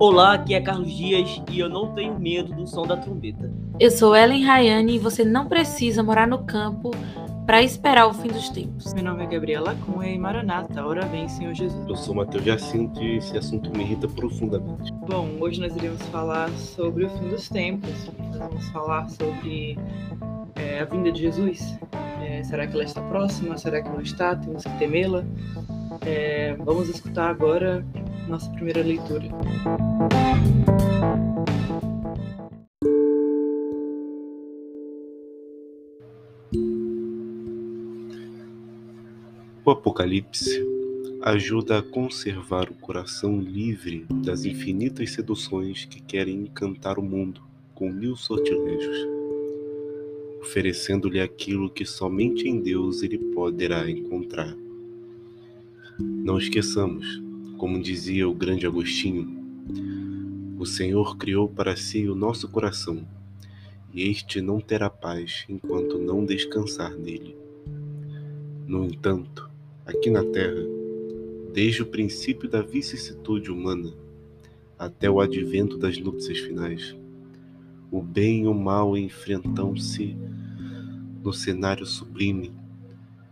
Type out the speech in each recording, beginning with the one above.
Olá, aqui é Carlos Dias e eu não tenho medo do som da trombeta. Eu sou Ellen Rayane e você não precisa morar no campo para esperar o fim dos tempos. Meu nome é Gabriela Cunha e Maranata, ora vem, Senhor Jesus. Eu sou Matheus Jacinto e esse assunto me irrita profundamente. Bom, hoje nós iremos falar sobre o fim dos tempos. Nós vamos falar sobre é, a vinda de Jesus. É, será que ela está próxima? Será que não está? Temos que temê-la? É, vamos escutar agora nossa primeira leitura. O Apocalipse ajuda a conservar o coração livre das infinitas seduções que querem encantar o mundo com mil sortilégios, oferecendo-lhe aquilo que somente em Deus ele poderá encontrar. Não esqueçamos, como dizia o grande Agostinho, o Senhor criou para si o nosso coração, e este não terá paz enquanto não descansar nele. No entanto, aqui na terra, desde o princípio da vicissitude humana até o advento das núpcias finais, o bem e o mal enfrentam-se no cenário sublime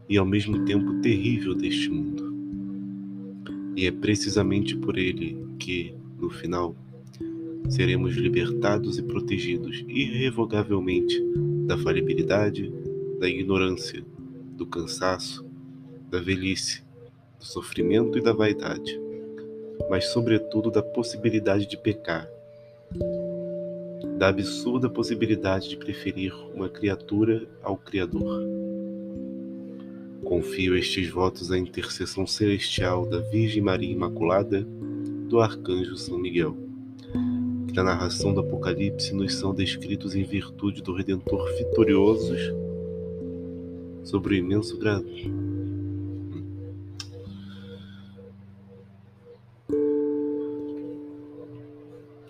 e ao mesmo tempo terrível deste mundo. E é precisamente por ele que, no final, seremos libertados e protegidos irrevogavelmente da falibilidade, da ignorância, do cansaço, da velhice, do sofrimento e da vaidade, mas, sobretudo, da possibilidade de pecar, da absurda possibilidade de preferir uma criatura ao Criador. Confio estes votos à intercessão celestial da Virgem Maria Imaculada, do Arcanjo São Miguel, que na narração do Apocalipse nos são descritos em virtude do Redentor vitoriosos sobre o imenso grado.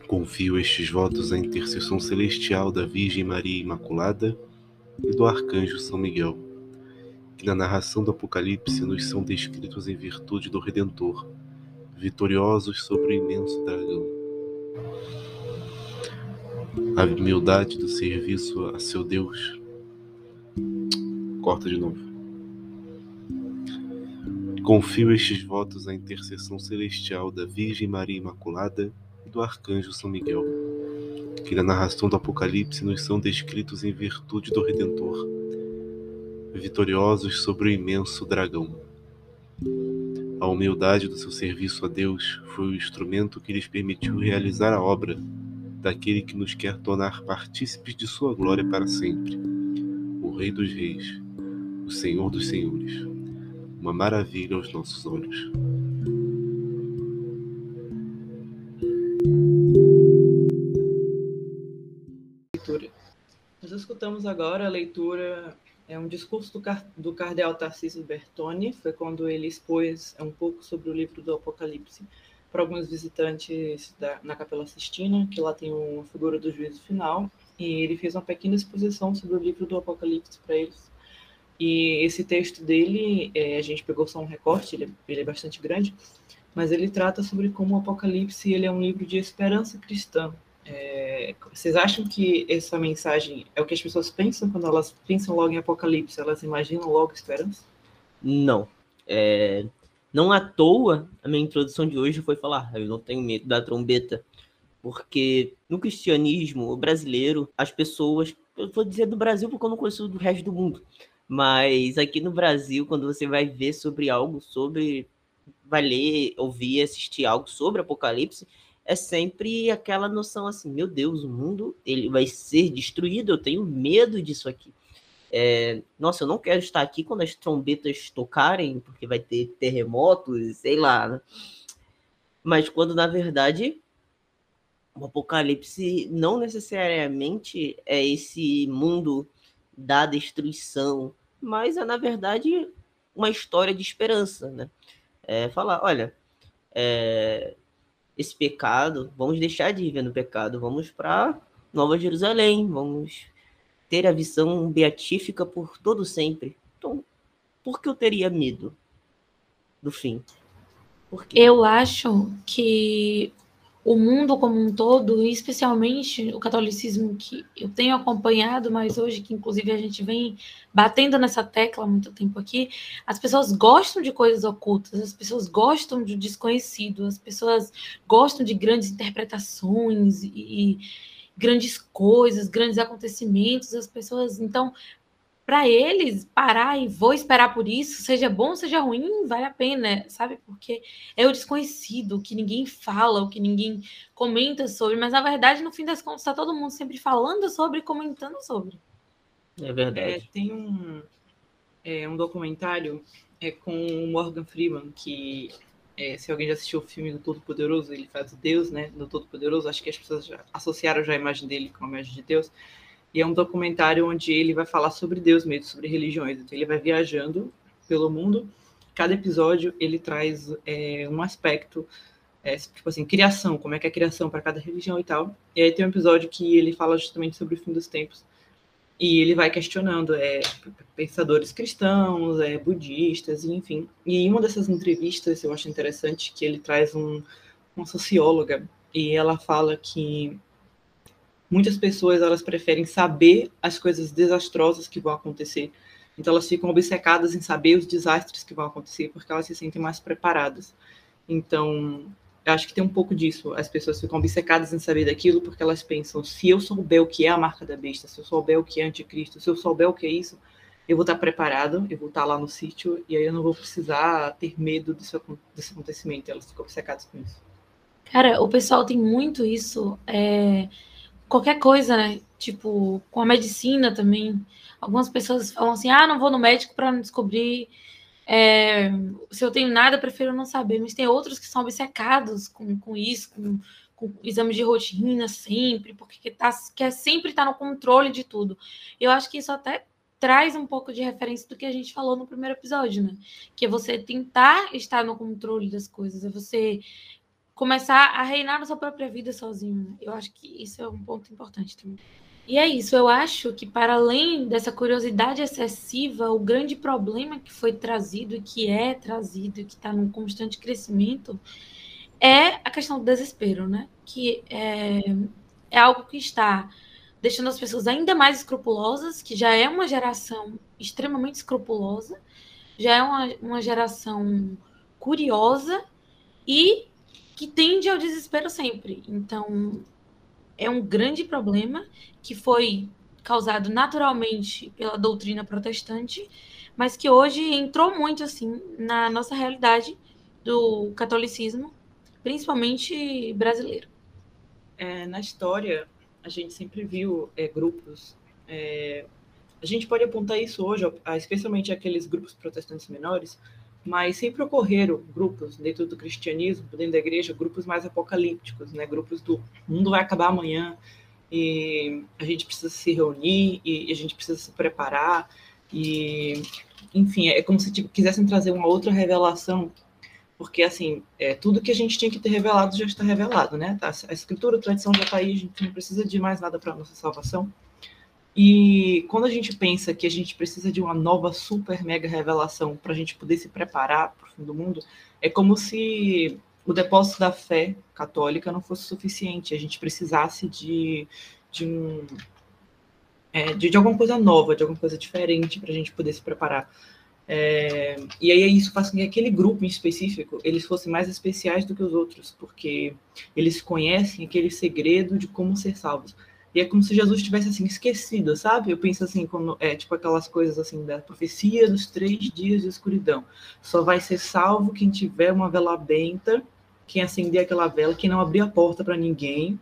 Confio estes votos à intercessão celestial da Virgem Maria Imaculada e do Arcanjo São Miguel que na narração do Apocalipse nos são descritos em virtude do Redentor, vitoriosos sobre o imenso dragão. A humildade do serviço a seu Deus. Corta de novo. Confio estes votos à intercessão celestial da Virgem Maria Imaculada e do Arcanjo São Miguel, que na narração do Apocalipse nos são descritos em virtude do Redentor vitoriosos sobre o imenso dragão. A humildade do seu serviço a Deus foi o instrumento que lhes permitiu realizar a obra daquele que nos quer tornar partícipes de sua glória para sempre, o Rei dos Reis, o Senhor dos Senhores, uma maravilha aos nossos olhos. Nós escutamos agora a leitura é um discurso do, car do cardeal Tarcísio Bertoni, foi quando ele expôs um pouco sobre o livro do Apocalipse para alguns visitantes da, na Capela Sistina, que lá tem uma figura do juízo final, e ele fez uma pequena exposição sobre o livro do Apocalipse para eles. E esse texto dele, é, a gente pegou só um recorte, ele, é, ele é bastante grande, mas ele trata sobre como o Apocalipse ele é um livro de esperança cristã, é, vocês acham que essa mensagem é o que as pessoas pensam quando elas pensam logo em Apocalipse? Elas imaginam logo esperança? Não. É, não à toa, a minha introdução de hoje foi falar: eu não tenho medo da trombeta. Porque no cristianismo brasileiro, as pessoas. Eu vou dizer do Brasil porque eu não conheço do resto do mundo. Mas aqui no Brasil, quando você vai ver sobre algo, sobre. Vai ler, ouvir, assistir algo sobre Apocalipse, é sempre aquela noção assim, meu Deus, o mundo ele vai ser destruído, eu tenho medo disso aqui. É, nossa, eu não quero estar aqui quando as trombetas tocarem, porque vai ter terremotos, sei lá. Né? Mas quando na verdade o apocalipse não necessariamente é esse mundo da destruição, mas é na verdade uma história de esperança, né? É falar, olha, é, esse pecado, vamos deixar de viver no pecado, vamos para Nova Jerusalém, vamos ter a visão beatífica por todo sempre. Então, por que eu teria medo do fim? Eu acho que o mundo como um todo, e especialmente o catolicismo que eu tenho acompanhado, mas hoje que inclusive a gente vem batendo nessa tecla há muito tempo aqui, as pessoas gostam de coisas ocultas, as pessoas gostam do desconhecido, as pessoas gostam de grandes interpretações e, e grandes coisas, grandes acontecimentos, as pessoas então para eles parar e vou esperar por isso, seja bom, seja ruim, vale a pena, sabe? Porque é o desconhecido, o que ninguém fala, o que ninguém comenta sobre, mas na verdade, no fim das contas, está todo mundo sempre falando sobre e comentando sobre. É verdade. É, tem um, é, um documentário é, com o Morgan Freeman, que é, se alguém já assistiu o filme do Todo-Poderoso, ele faz o Deus, né? Do Todo-Poderoso, acho que as pessoas já associaram já a imagem dele com a imagem de Deus. E é um documentário onde ele vai falar sobre Deus mesmo, sobre religiões. Então ele vai viajando pelo mundo. Cada episódio ele traz é, um aspecto, é, tipo assim, criação, como é que é a criação para cada religião e tal. E aí tem um episódio que ele fala justamente sobre o fim dos tempos. E ele vai questionando é, pensadores cristãos, é, budistas, enfim. E em uma dessas entrevistas eu acho interessante que ele traz um, uma socióloga e ela fala que muitas pessoas elas preferem saber as coisas desastrosas que vão acontecer. Então elas ficam obcecadas em saber os desastres que vão acontecer porque elas se sentem mais preparadas. Então, eu acho que tem um pouco disso. As pessoas ficam obcecadas em saber daquilo porque elas pensam: se eu souber o que é a marca da besta, se eu souber o que é anticristo, se eu souber o que é isso, eu vou estar preparado, eu vou estar lá no sítio e aí eu não vou precisar ter medo desse, desse acontecimento. Elas ficam obcecadas com isso. Cara, o pessoal tem muito isso. É qualquer coisa, né? Tipo, com a medicina também. Algumas pessoas falam assim: ah, não vou no médico para não descobrir é, se eu tenho nada, prefiro não saber. Mas tem outros que são obcecados com, com isso, com, com exames de rotina sempre, porque tá, quer sempre estar tá no controle de tudo. Eu acho que isso até traz um pouco de referência do que a gente falou no primeiro episódio, né? Que é você tentar estar no controle das coisas, é você começar a reinar na sua própria vida sozinho. Né? Eu acho que isso é um ponto importante também. E é isso, eu acho que para além dessa curiosidade excessiva, o grande problema que foi trazido e que é trazido e que está num constante crescimento é a questão do desespero, né? Que é, é algo que está deixando as pessoas ainda mais escrupulosas, que já é uma geração extremamente escrupulosa, já é uma, uma geração curiosa e que tende ao desespero sempre. Então, é um grande problema que foi causado naturalmente pela doutrina protestante, mas que hoje entrou muito assim na nossa realidade do catolicismo, principalmente brasileiro. É, na história, a gente sempre viu é, grupos. É, a gente pode apontar isso hoje, especialmente aqueles grupos protestantes menores, mas sempre ocorreram grupos dentro do cristianismo, dentro da igreja, grupos mais apocalípticos, né? Grupos do mundo vai acabar amanhã e a gente precisa se reunir e a gente precisa se preparar e enfim, é como se tipo, quisessem trazer uma outra revelação, porque assim, é, tudo que a gente tinha que ter revelado já está revelado, né? Tá, a escritura, a tradição já está aí, a gente não precisa de mais nada para nossa salvação. E quando a gente pensa que a gente precisa de uma nova super mega revelação para a gente poder se preparar para o fim do mundo, é como se o depósito da fé católica não fosse suficiente, a gente precisasse de, de, um, é, de, de alguma coisa nova, de alguma coisa diferente para a gente poder se preparar. É, e aí isso faz com que aquele grupo em específico eles fossem mais especiais do que os outros, porque eles conhecem aquele segredo de como ser salvos. É como se Jesus tivesse assim esquecido, sabe? Eu penso assim, como é tipo aquelas coisas assim da profecia dos três dias de escuridão. Só vai ser salvo quem tiver uma vela benta, quem acender aquela vela, quem não abrir a porta para ninguém,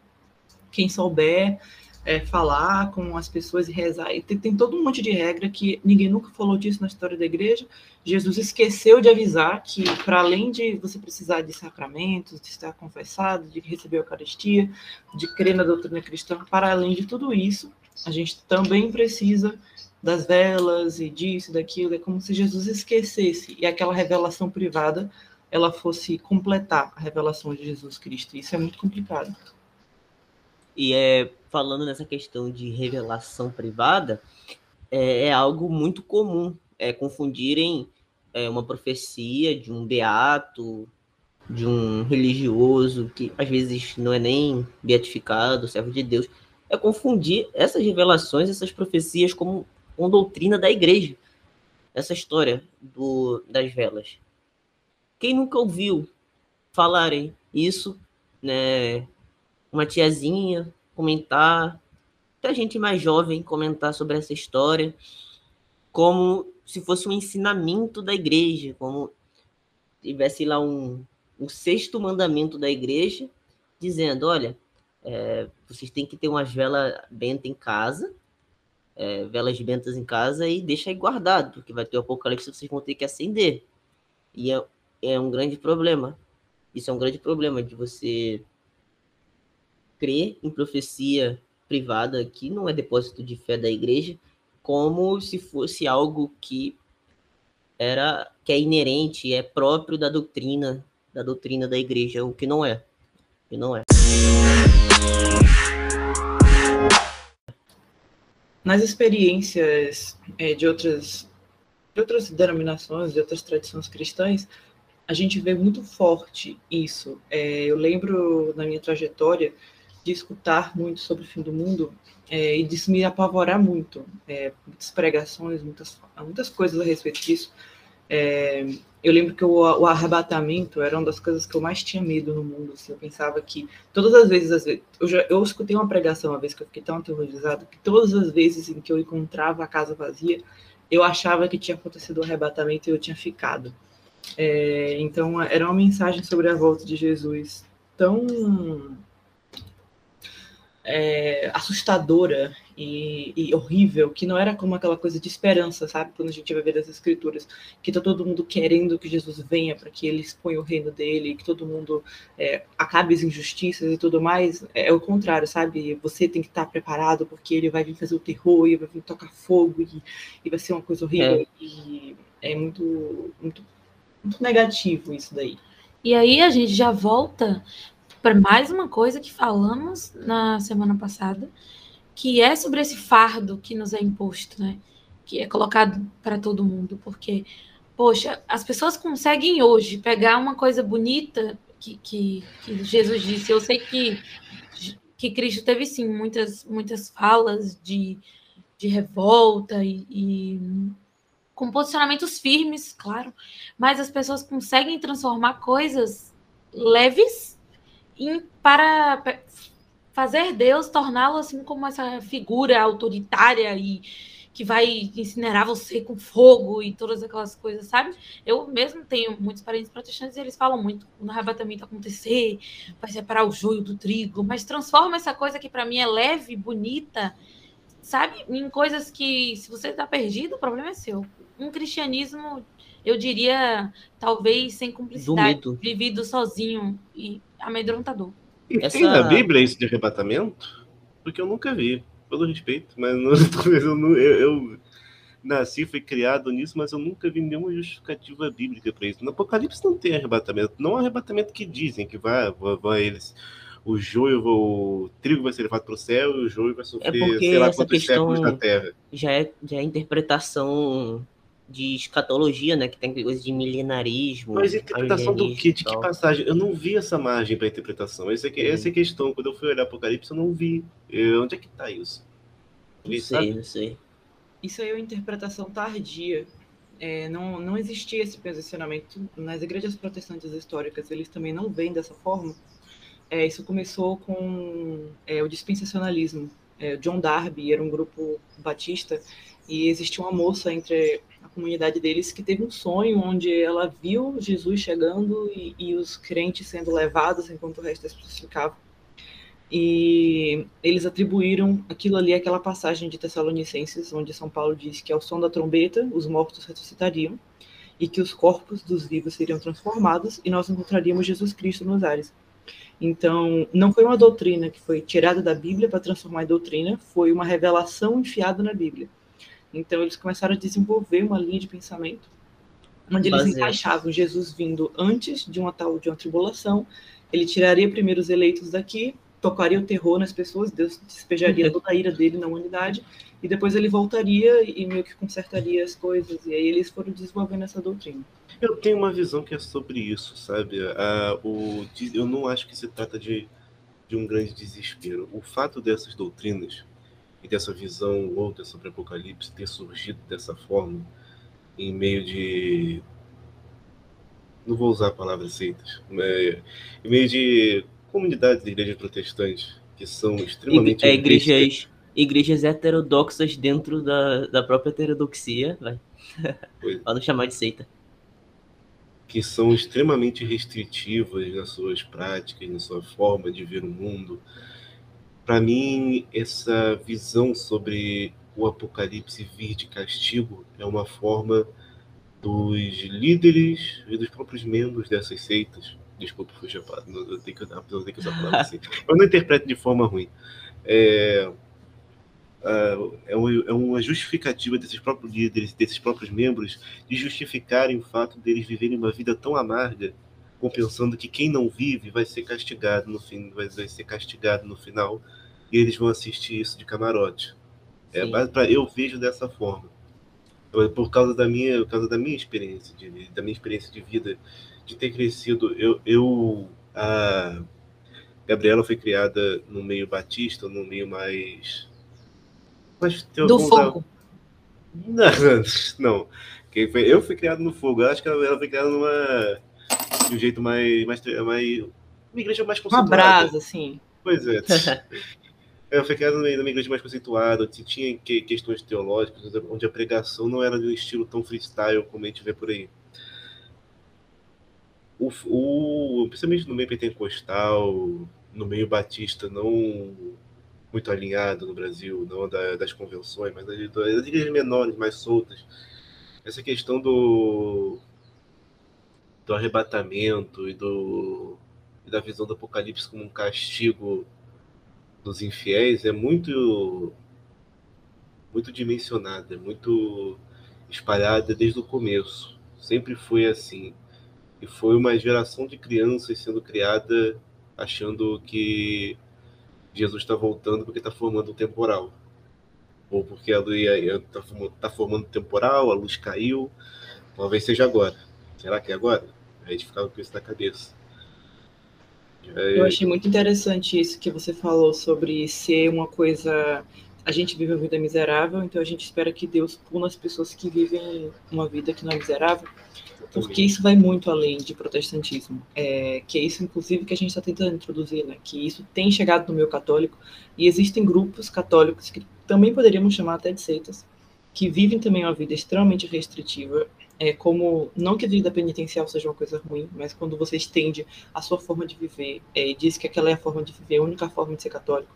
quem souber é, falar com as pessoas e rezar. E tem, tem, todo um monte de regra que ninguém nunca falou disso na história da igreja. Jesus esqueceu de avisar que, para além de você precisar de sacramentos, de estar confessado, de receber a Eucaristia, de crer na doutrina cristã, para além de tudo isso, a gente também precisa das velas e disso daquilo. É como se Jesus esquecesse e aquela revelação privada ela fosse completar a revelação de Jesus Cristo. Isso é muito complicado. E é falando nessa questão de revelação privada, é, é algo muito comum, é confundirem é, uma profecia de um beato de um religioso que às vezes não é nem beatificado, servo de Deus, é confundir essas revelações, essas profecias como uma doutrina da igreja. Essa história do, das velas. Quem nunca ouviu falarem isso, né? Uma tiazinha comentar, até gente mais jovem comentar sobre essa história, como se fosse um ensinamento da igreja, como tivesse lá um, um sexto mandamento da igreja, dizendo: olha, é, vocês têm que ter umas velas bentas em casa, é, velas bentas em casa e deixa aí guardado, porque vai ter o apocalipse vocês vão ter que acender. E é, é um grande problema. Isso é um grande problema de você crer em profecia privada, que não é depósito de fé da igreja, como se fosse algo que era que é inerente, é próprio da doutrina, da doutrina da igreja, o que não é. O que não é. Nas experiências é, de outras de outras denominações, de outras tradições cristãs, a gente vê muito forte isso. É, eu lembro na minha trajetória de escutar muito sobre o fim do mundo é, e de me apavorar muito. É, muitas pregações, muitas, muitas coisas a respeito disso. É, eu lembro que o, o, arrebatamento era uma das coisas que eu mais tinha medo no mundo. Assim, eu pensava que todas as vezes, vezes eu, já, eu escutei uma pregação uma vez que eu fiquei tão aterrorizado que todas as vezes em que eu encontrava a casa vazia, eu achava que tinha acontecido o arrebatamento e eu tinha ficado. É, então, era uma mensagem sobre a volta de Jesus tão é, assustadora e, e, horrível, que não era como aquela coisa de esperança, sabe? Quando a gente vai ver as escrituras, que tá todo mundo querendo que Jesus venha para que ele exponha o reino dele, que todo mundo é, acabe as injustiças e tudo mais. É, é, o contrário, sabe? Você tem que estar preparado porque ele vai vir fazer o terror e vai vir tocar fogo e, e vai ser uma coisa horrível. É. E é muito, muito, muito negativo isso daí. E aí a gente já volta para mais uma coisa que falamos na semana passada, que é sobre esse fardo que nos é imposto, né? Que é colocado para todo mundo, porque, poxa, as pessoas conseguem hoje pegar uma coisa bonita que, que, que Jesus disse. Eu sei que, que Cristo teve sim muitas, muitas falas de, de revolta e, e com posicionamentos firmes, claro, mas as pessoas conseguem transformar coisas leves em, para fazer Deus torná-lo assim como essa figura autoritária e que vai incinerar você com fogo e todas aquelas coisas, sabe? Eu mesmo tenho muitos parentes protestantes e eles falam muito no arrebatamento acontecer, vai separar o joio do trigo, mas transforma essa coisa que para mim é leve, bonita, sabe? Em coisas que se você está perdido, o problema é seu. Um cristianismo, eu diria, talvez sem cumplicidade, vivido sozinho e amedrontador. Essa... Tem na Bíblia isso de arrebatamento? Porque eu nunca vi, pelo respeito, mas não, eu, eu, eu, nasci, fui criado nisso, mas eu nunca vi nenhuma justificativa bíblica para isso. No Apocalipse não tem arrebatamento, não é arrebatamento que dizem que vai, vai, vai eles o joio, o trigo vai ser levado para o céu e o joio vai sofrer, é sei lá, quantos séculos na terra. Já é, já é interpretação de escatologia, né? Que tem coisa de milenarismo. Mas interpretação do quê? De que passagem? Eu não vi essa margem para interpretação. Essa, é, essa é a questão. Quando eu fui olhar Apocalipse, eu não vi. Eu, onde é que está isso? Não sei, sabe? não sei. Isso aí é uma interpretação tardia. É, não, não existia esse posicionamento nas igrejas protestantes históricas. Eles também não vêm dessa forma. É, isso começou com é, o dispensacionalismo. É, John Darby era um grupo batista e existia uma moça entre comunidade deles que teve um sonho onde ela viu Jesus chegando e, e os crentes sendo levados enquanto o resto das pessoas ficavam. E eles atribuíram aquilo ali àquela passagem de Tessalonicenses, onde São Paulo diz que ao som da trombeta os mortos ressuscitariam e que os corpos dos vivos seriam transformados e nós encontraríamos Jesus Cristo nos ares. Então, não foi uma doutrina que foi tirada da Bíblia para transformar em doutrina, foi uma revelação enfiada na Bíblia. Então eles começaram a desenvolver uma linha de pensamento onde eles Baseado. encaixavam Jesus vindo antes de uma tal de uma tribulação, ele tiraria primeiro os eleitos daqui tocaria o terror nas pessoas, Deus despejaria toda a ira dele na humanidade, e depois ele voltaria e meio que consertaria as coisas, e aí eles foram desenvolvendo essa doutrina. Eu tenho uma visão que é sobre isso, sabe? Ah, o, eu não acho que se trata de, de um grande desespero. O fato dessas doutrinas e dessa visão outra sobre Apocalipse ter surgido dessa forma, em meio de. Não vou usar a palavra seitas, mas em meio de comunidades de igrejas protestantes que são extremamente. É, igrejas, igrejas heterodoxas dentro da, da própria heterodoxia, vai. Para não chamar de seita. Que são extremamente restritivas nas suas práticas, na sua forma de ver o mundo. Para mim, essa visão sobre o apocalipse vir de castigo é uma forma dos líderes e dos próprios membros dessas seitas Desculpa, chapado. Eu tenho que, eu tenho que usar a palavra assim. Eu não interpreto de forma ruim. É, é, é uma justificativa desses próprios líderes, desses próprios membros, de justificarem o fato deles viverem uma vida tão amarga, compensando que quem não vive vai ser castigado no fim, vai ser castigado no final, e eles vão assistir isso de camarote. É, pra, eu vejo dessa forma. Por causa da minha, por causa da minha experiência, de, da minha experiência de vida de ter crescido. Eu, eu a Gabriela foi criada no meio batista, no meio mais. Do fogo. Não, não. Quem foi... Eu fui criado no fogo. Eu acho que ela foi criada numa. de um jeito mais. mais, mais... uma igreja mais conceituada. Uma brasa, assim. Pois é. Eu fui criado numa igreja mais conceituada, tinha questões teológicas, onde a pregação não era de um estilo tão freestyle como a gente vê por aí o, o, principalmente no meio pentecostal, no meio batista, não muito alinhado no Brasil, não da, das convenções, mas das, das igrejas menores, mais soltas. Essa questão do, do arrebatamento e, do, e da visão do Apocalipse como um castigo dos infiéis é muito muito dimensionada, é muito espalhada desde o começo. Sempre foi assim. E foi uma geração de crianças sendo criada achando que Jesus está voltando porque está formando um temporal. Ou porque a luz está tá formando um temporal, a luz caiu. Talvez seja agora. Será que é agora? A gente ficava com isso na cabeça. Eu achei muito interessante isso que você falou sobre ser uma coisa. A gente vive uma vida miserável, então a gente espera que Deus puna as pessoas que vivem uma vida que não é miserável porque isso vai muito além de protestantismo, é, que é isso, inclusive, que a gente está tentando introduzir, né? Que isso tem chegado no meio católico e existem grupos católicos que também poderíamos chamar até de seitas, que vivem também uma vida extremamente restritiva, é como não que a vida penitencial seja uma coisa ruim, mas quando você estende a sua forma de viver é, e diz que aquela é a forma de viver, a única forma de ser católico.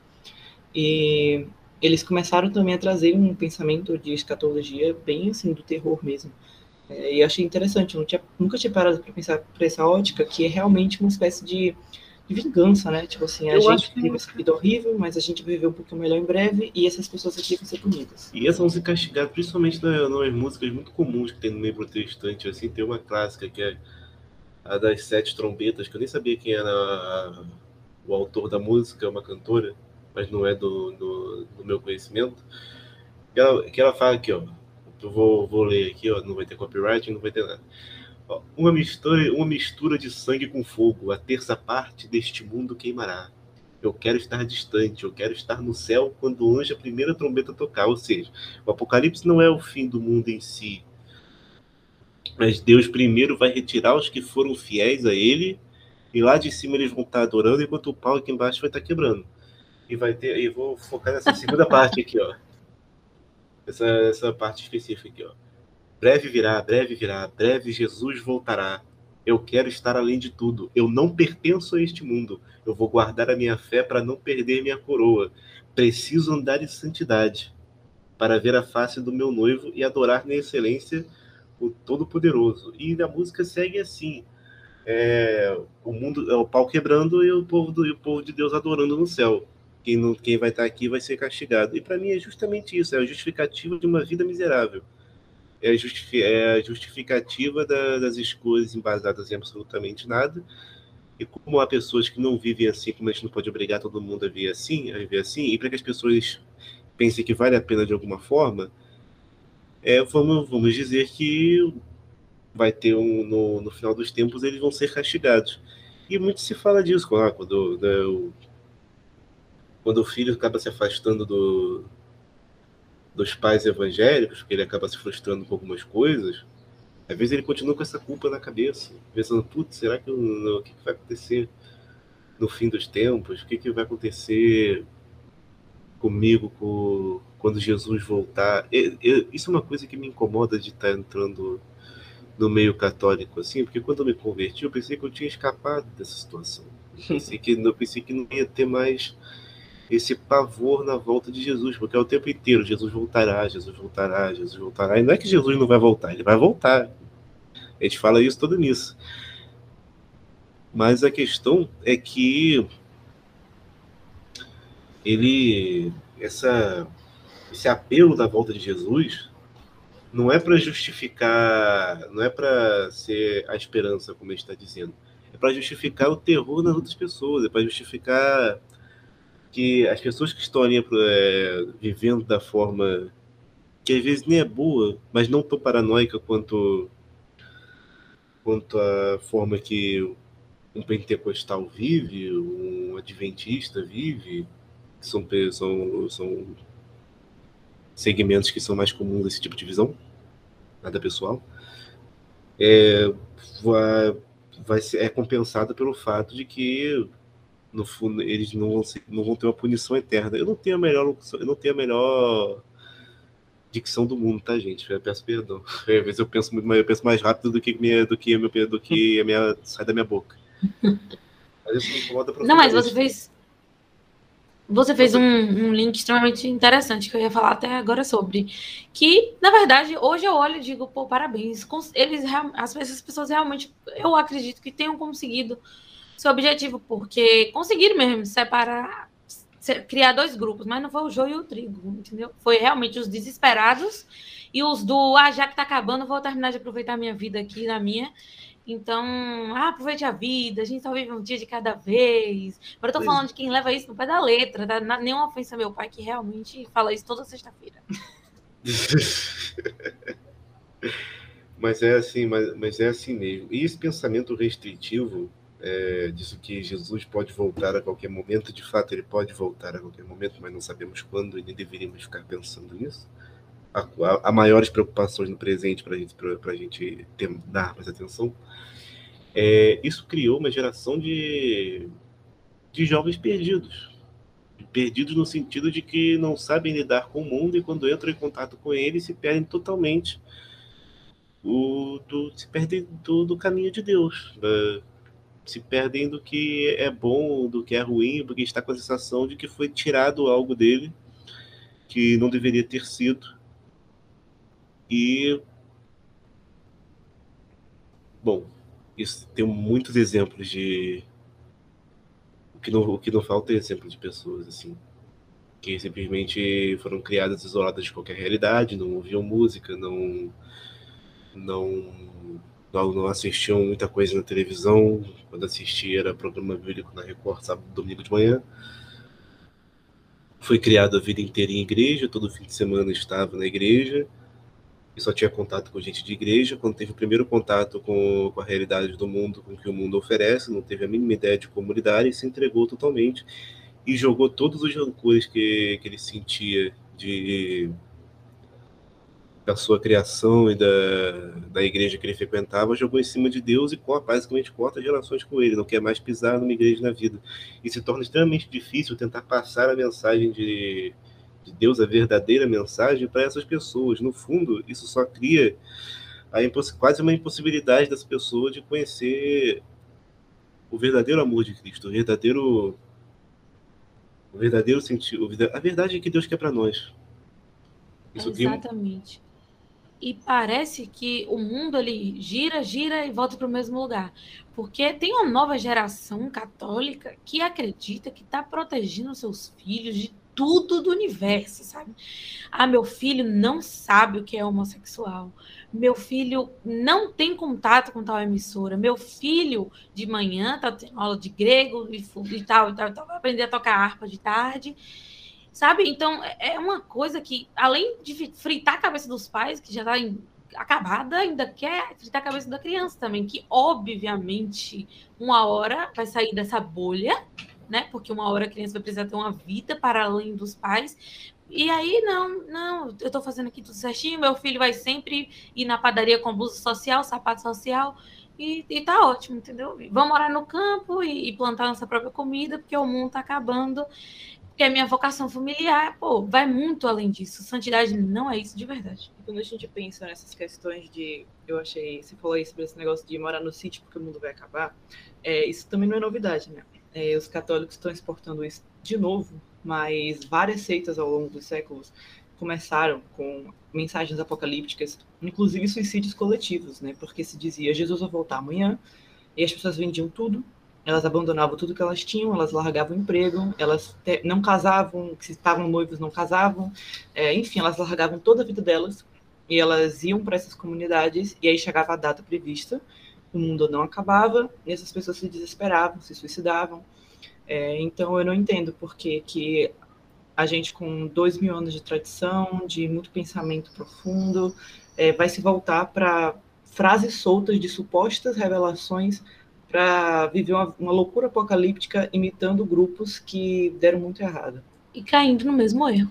E eles começaram também a trazer um pensamento de escatologia bem assim do terror mesmo é, e achei interessante, eu tinha, nunca tinha parado para pensar por essa ótica, que é realmente uma espécie de, de vingança, né? Tipo assim, a eu gente teve essa vida horrível, mas a gente vai viver um pouquinho melhor em breve, e essas pessoas aqui vão ser punidas. E essas vão ser castigadas, principalmente nas, nas músicas muito comuns que tem no meio protestante, assim, tem uma clássica que é a das sete trombetas, que eu nem sabia quem era a, o autor da música, é uma cantora, mas não é do, do, do meu conhecimento, que ela, que ela fala aqui, ó, eu vou, vou ler aqui, ó, não vai ter copyright, não vai ter nada. Uma, mistura, uma mistura de sangue com fogo, a terça parte deste mundo queimará. Eu quero estar distante, eu quero estar no céu quando o anjo a primeira trombeta tocar. Ou seja, o Apocalipse não é o fim do mundo em si. Mas Deus primeiro vai retirar os que foram fiéis a Ele, e lá de cima eles vão estar adorando, enquanto o pau aqui embaixo vai estar quebrando. E vai ter. E vou focar nessa segunda parte aqui, ó essa, essa parte específica aqui, ó. Breve virá, breve virá, breve Jesus voltará. Eu quero estar além de tudo. Eu não pertenço a este mundo. Eu vou guardar a minha fé para não perder minha coroa. Preciso andar em santidade para ver a face do meu noivo e adorar na excelência o Todo-Poderoso. E a música segue assim: é, o mundo é o pau quebrando e o povo do, o povo de Deus adorando no céu quem, não, quem vai estar aqui vai ser castigado. E para mim é justamente isso, é a justificativa de uma vida miserável. É justifi é justificativa da, das escolhas embasadas em absolutamente nada E como há pessoas que não vivem assim, como a gente não pode obrigar todo mundo a viver assim, a viver assim, e para que as pessoas pensem que vale a pena de alguma forma, é, vamos, vamos dizer que vai ter um no, no final dos tempos eles vão ser castigados. E muito se fala disso ah, quando, né, o, quando o filho acaba se afastando do, dos pais evangélicos, porque ele acaba se frustrando com algumas coisas, às vezes ele continua com essa culpa na cabeça, pensando, putz, será que eu, o que, vai acontecer no fim dos tempos? O que, que vai acontecer comigo com, quando Jesus voltar? Eu, eu, isso é uma coisa que me incomoda de estar entrando no meio católico, assim, porque quando eu me converti, eu pensei que eu tinha escapado dessa situação. Eu pensei que, eu pensei que não ia ter mais esse pavor na volta de Jesus, porque é o tempo inteiro Jesus voltará, Jesus voltará, Jesus voltará. E não é que Jesus não vai voltar, ele vai voltar. A gente fala isso todo nisso. Mas a questão é que ele essa esse apelo da volta de Jesus não é para justificar, não é para ser a esperança, como ele está dizendo. É para justificar o terror nas outras pessoas, é para justificar que as pessoas que estão ali é, vivendo da forma que às vezes nem é boa, mas não tão paranoica quanto quanto a forma que um pentecostal vive, um adventista vive, que são, são, são segmentos que são mais comuns desse tipo de visão, nada pessoal, é, vai, vai ser, é compensada pelo fato de que no fundo, eles não vão, ser, não vão ter uma punição eterna. Eu não tenho a melhor, eu não tenho a melhor dicção do mundo, tá, gente? Eu peço perdão. Às vezes eu penso muito mais, eu penso mais rápido do que minha, do que meu, do que a minha sai da minha boca. Mas isso me incomoda Não, mas você fez você fez um, um, link extremamente interessante que eu ia falar até agora sobre. Que, na verdade, hoje eu olho e digo, pô, parabéns. Eles, as pessoas realmente, eu acredito que tenham conseguido seu objetivo, porque conseguiram mesmo separar, criar dois grupos, mas não foi o joio e o trigo, entendeu? Foi realmente os desesperados e os do, ah, já que tá acabando, vou terminar de aproveitar a minha vida aqui na minha. Então, ah, aproveite a vida, a gente só vive um dia de cada vez. Agora eu tô falando de quem leva isso no pé da letra, tá? Nenhuma ofensa ao meu pai, que realmente fala isso toda sexta-feira. mas é assim, mas, mas é assim mesmo. E esse pensamento restritivo é, disso que Jesus pode voltar a qualquer momento. De fato, ele pode voltar a qualquer momento, mas não sabemos quando e nem deveríamos ficar pensando nisso. Há, há maiores preocupações no presente para gente, a gente ter, dar mais atenção. É, isso criou uma geração de, de jovens perdidos. Perdidos no sentido de que não sabem lidar com o mundo e quando entram em contato com ele se perdem totalmente o, do, se perdem do, do caminho de Deus se perdem do que é bom, do que é ruim, porque está com a sensação de que foi tirado algo dele que não deveria ter sido. E bom, isso tem muitos exemplos de o que não, o que não falta é exemplo de pessoas assim que simplesmente foram criadas isoladas de qualquer realidade, não ouviam música, não não não, assistiam muita coisa na televisão. Quando assistia era programa bíblico na Record, sábado domingo de manhã. Foi criado a vida inteira em igreja, todo fim de semana estava na igreja. E só tinha contato com gente de igreja. Quando teve o primeiro contato com, com a realidade do mundo, com o que o mundo oferece, não teve a mínima ideia de comunidade e se entregou totalmente. E jogou todos os rancores que, que ele sentia de da sua criação e da, da igreja que ele frequentava, jogou em cima de Deus e basicamente corta relações com ele, não quer mais pisar numa igreja na vida. E se torna extremamente difícil tentar passar a mensagem de, de Deus, a verdadeira mensagem, para essas pessoas. No fundo, isso só cria a quase uma impossibilidade dessa pessoa de conhecer o verdadeiro amor de Cristo, o verdadeiro o verdadeiro sentido, a verdade é que Deus quer para nós. Isso Exatamente e parece que o mundo ali gira, gira e volta para o mesmo lugar. Porque tem uma nova geração católica que acredita que está protegendo seus filhos de tudo do universo, sabe? Ah, meu filho não sabe o que é homossexual. Meu filho não tem contato com tal emissora. Meu filho de manhã tá tendo aula de grego e, tal, e tal, e tal, vai aprender a tocar harpa de tarde. Sabe? Então, é, é uma coisa que, além de fritar a cabeça dos pais, que já tá em, acabada, ainda quer fritar a cabeça da criança também, que obviamente uma hora vai sair dessa bolha, né? Porque uma hora a criança vai precisar ter uma vida para além dos pais. E aí, não, não, eu tô fazendo aqui tudo certinho, meu filho vai sempre ir na padaria com blusa social, sapato social, e, e tá ótimo, entendeu? Vamos morar no campo e, e plantar nossa própria comida, porque o mundo tá acabando que é minha vocação familiar, pô, vai muito além disso. Santidade não é isso de verdade. Quando a gente pensa nessas questões de, eu achei, você falou aí sobre esse negócio de morar no sítio porque o mundo vai acabar, é, isso também não é novidade, né? É, os católicos estão exportando isso de novo, mas várias seitas ao longo dos séculos começaram com mensagens apocalípticas, inclusive suicídios coletivos, né? Porque se dizia Jesus vai voltar amanhã, e as pessoas vendiam tudo, elas abandonavam tudo que elas tinham, elas largavam o emprego, elas não casavam, se estavam noivos não casavam, é, enfim, elas largavam toda a vida delas e elas iam para essas comunidades e aí chegava a data prevista, o mundo não acabava e essas pessoas se desesperavam, se suicidavam. É, então eu não entendo por que, que a gente com dois mil anos de tradição, de muito pensamento profundo, é, vai se voltar para frases soltas de supostas revelações para viver uma, uma, loucura apocalíptica imitando grupos que deram muito errado. E caindo no mesmo erro.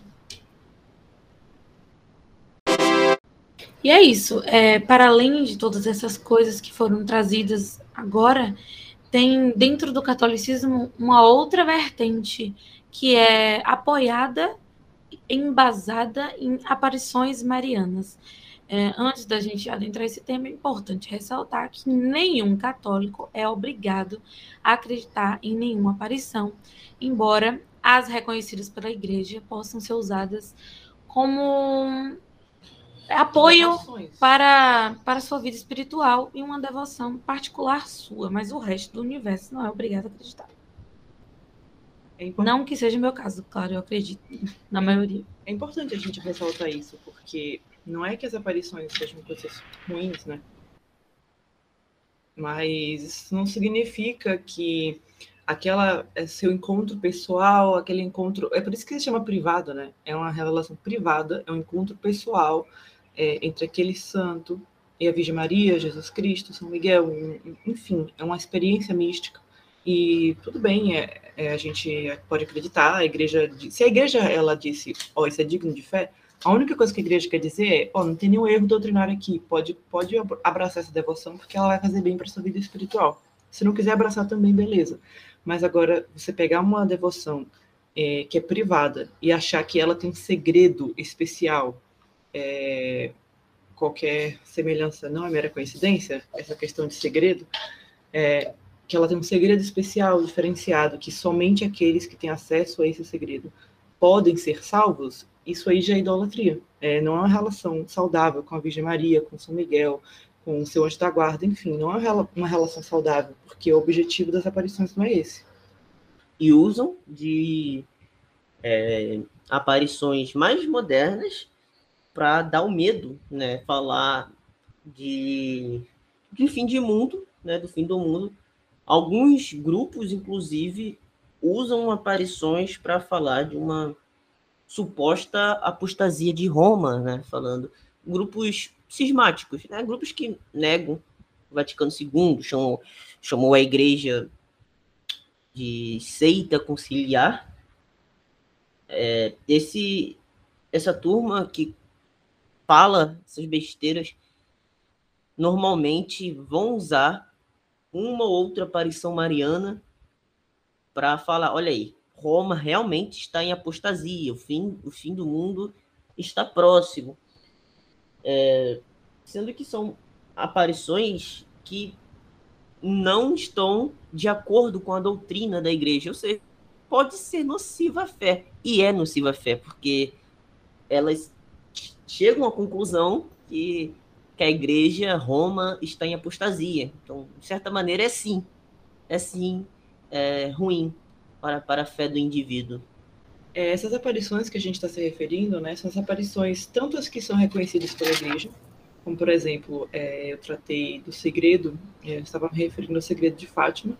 E é isso. É, para além de todas essas coisas que foram trazidas agora, tem dentro do catolicismo uma outra vertente que é apoiada, embasada em aparições marianas. É, antes da gente adentrar esse tema, é importante ressaltar que nenhum católico é obrigado a acreditar em nenhuma aparição, embora as reconhecidas pela igreja possam ser usadas como apoio para, para a sua vida espiritual e uma devoção particular sua, mas o resto do universo não é obrigado a acreditar. É não que seja meu caso, claro, eu acredito, na maioria. É importante a gente ressaltar isso, porque não é que as aparições sejam coisas ruins, né? Mas isso não significa que aquela é seu encontro pessoal, aquele encontro. É por isso que se chama privado, né? É uma revelação privada, é um encontro pessoal é, entre aquele santo e a Virgem Maria, Jesus Cristo, São Miguel, enfim, é uma experiência mística. E tudo bem, é, é, a gente pode acreditar, a igreja, se a igreja ela disse, ó, oh, isso é digno de fé, a única coisa que a igreja quer dizer é, oh, não tem nenhum erro doutrinário aqui, pode, pode abraçar essa devoção porque ela vai fazer bem para sua vida espiritual. Se não quiser abraçar também, beleza. Mas agora, você pegar uma devoção é, que é privada e achar que ela tem um segredo especial, é, qualquer semelhança não é mera coincidência, essa questão de segredo, é, que ela tem um segredo especial, diferenciado, que somente aqueles que têm acesso a esse segredo podem ser salvos, isso aí já é idolatria. É, não é uma relação saudável com a Virgem Maria, com São Miguel, com o seu anjo da guarda, enfim, não é uma relação saudável, porque o objetivo das aparições não é esse. E usam de é, aparições mais modernas para dar o medo, né? Falar de, de fim de mundo, né? Do fim do mundo. Alguns grupos, inclusive, usam aparições para falar de uma suposta apostasia de Roma, né? Falando grupos cismáticos, né? Grupos que negam o Vaticano II, chamou, chamou a igreja de seita conciliar. É, esse, essa turma que fala essas besteiras normalmente vão usar uma ou outra aparição mariana para falar, olha aí, Roma realmente está em apostasia, o fim, o fim do mundo está próximo. É, sendo que são aparições que não estão de acordo com a doutrina da igreja, ou seja, pode ser nociva a fé, e é nociva a fé, porque elas chegam à conclusão que, que a igreja, Roma, está em apostasia. Então, de certa maneira, é sim, é sim é ruim para, para a fé do indivíduo. É, essas aparições que a gente está se referindo, né, são as aparições tanto as que são reconhecidas pela igreja, como por exemplo, é, eu tratei do segredo, é, eu estava me referindo ao segredo de Fátima,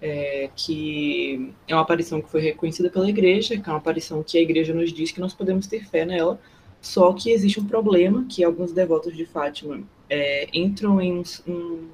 é, que é uma aparição que foi reconhecida pela igreja, que é uma aparição que a igreja nos diz que nós podemos ter fé nela, só que existe um problema, que alguns devotos de Fátima é, entram em um, um,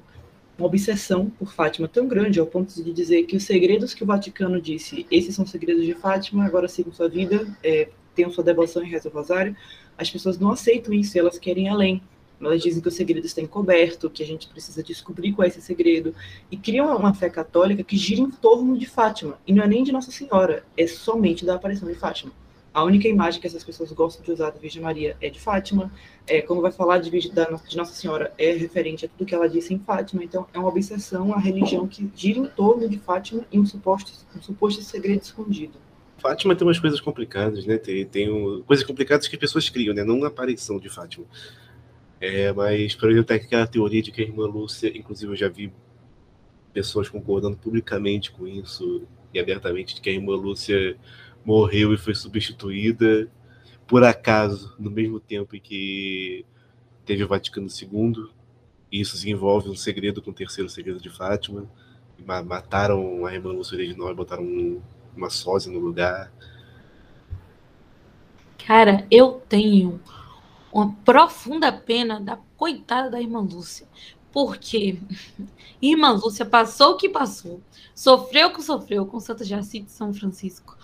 uma obsessão por Fátima tão grande, ao ponto de dizer que os segredos que o Vaticano disse, esses são segredos de Fátima, agora sigam sua vida, é, tenham sua devoção e reza o rosário, as pessoas não aceitam isso, elas querem além. Elas dizem que o segredo está encoberto, que a gente precisa descobrir qual é esse segredo. E criam uma fé católica que gira em torno de Fátima. E não é nem de Nossa Senhora, é somente da aparição de Fátima. A única imagem que essas pessoas gostam de usar da Virgem Maria é de Fátima. É, quando vai falar de, de, de Nossa Senhora, é referente a tudo que ela disse em Fátima. Então, é uma obsessão a religião que gira em torno de Fátima e um suposto, um suposto segredo escondido. Fátima tem umas coisas complicadas, né? Tem, tem um, coisas complicadas que as pessoas criam, né? Não a aparição de Fátima. É, mas, por exemplo, tem aquela teoria de que a irmã Lúcia, inclusive eu já vi pessoas concordando publicamente com isso e abertamente, de que a irmã Lúcia morreu e foi substituída por acaso, no mesmo tempo em que teve o Vaticano II. Isso se envolve um segredo com o terceiro segredo de Fátima. Mataram a irmã Lúcia original e botaram uma sósia no lugar. Cara, eu tenho uma profunda pena da coitada da irmã Lúcia. Porque irmã Lúcia passou o que passou, sofreu o que sofreu com Santa Jacinta de São Francisco,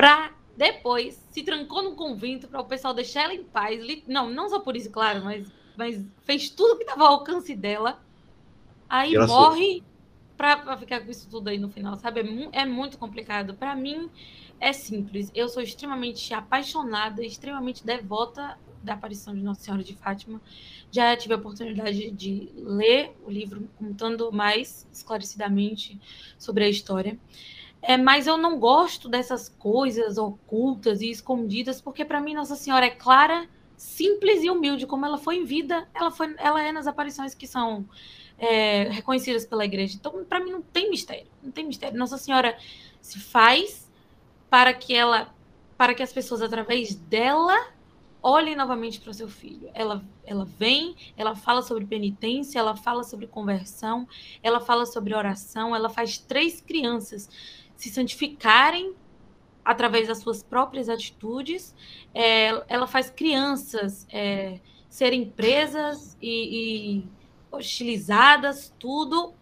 para depois se trancou no convento para o pessoal deixar ela em paz. Não, não só por isso, claro, mas, mas fez tudo que estava ao alcance dela. Aí morre para ficar com isso tudo aí no final, sabe? É, é muito complicado. Para mim, é simples. Eu sou extremamente apaixonada, extremamente devota da aparição de Nossa Senhora de Fátima. Já tive a oportunidade de ler o livro contando mais esclarecidamente sobre a história. É, mas eu não gosto dessas coisas ocultas e escondidas, porque para mim Nossa Senhora é clara, simples e humilde, como ela foi em vida, ela, foi, ela é nas aparições que são é, reconhecidas pela igreja. Então, para mim, não tem mistério, não tem mistério. Nossa Senhora se faz para que ela, para que as pessoas através dela olhem novamente para o seu filho. Ela, ela vem, ela fala sobre penitência, ela fala sobre conversão, ela fala sobre oração, ela faz três crianças se santificarem através das suas próprias atitudes, é, ela faz crianças é, serem presas e, e hostilizadas, tudo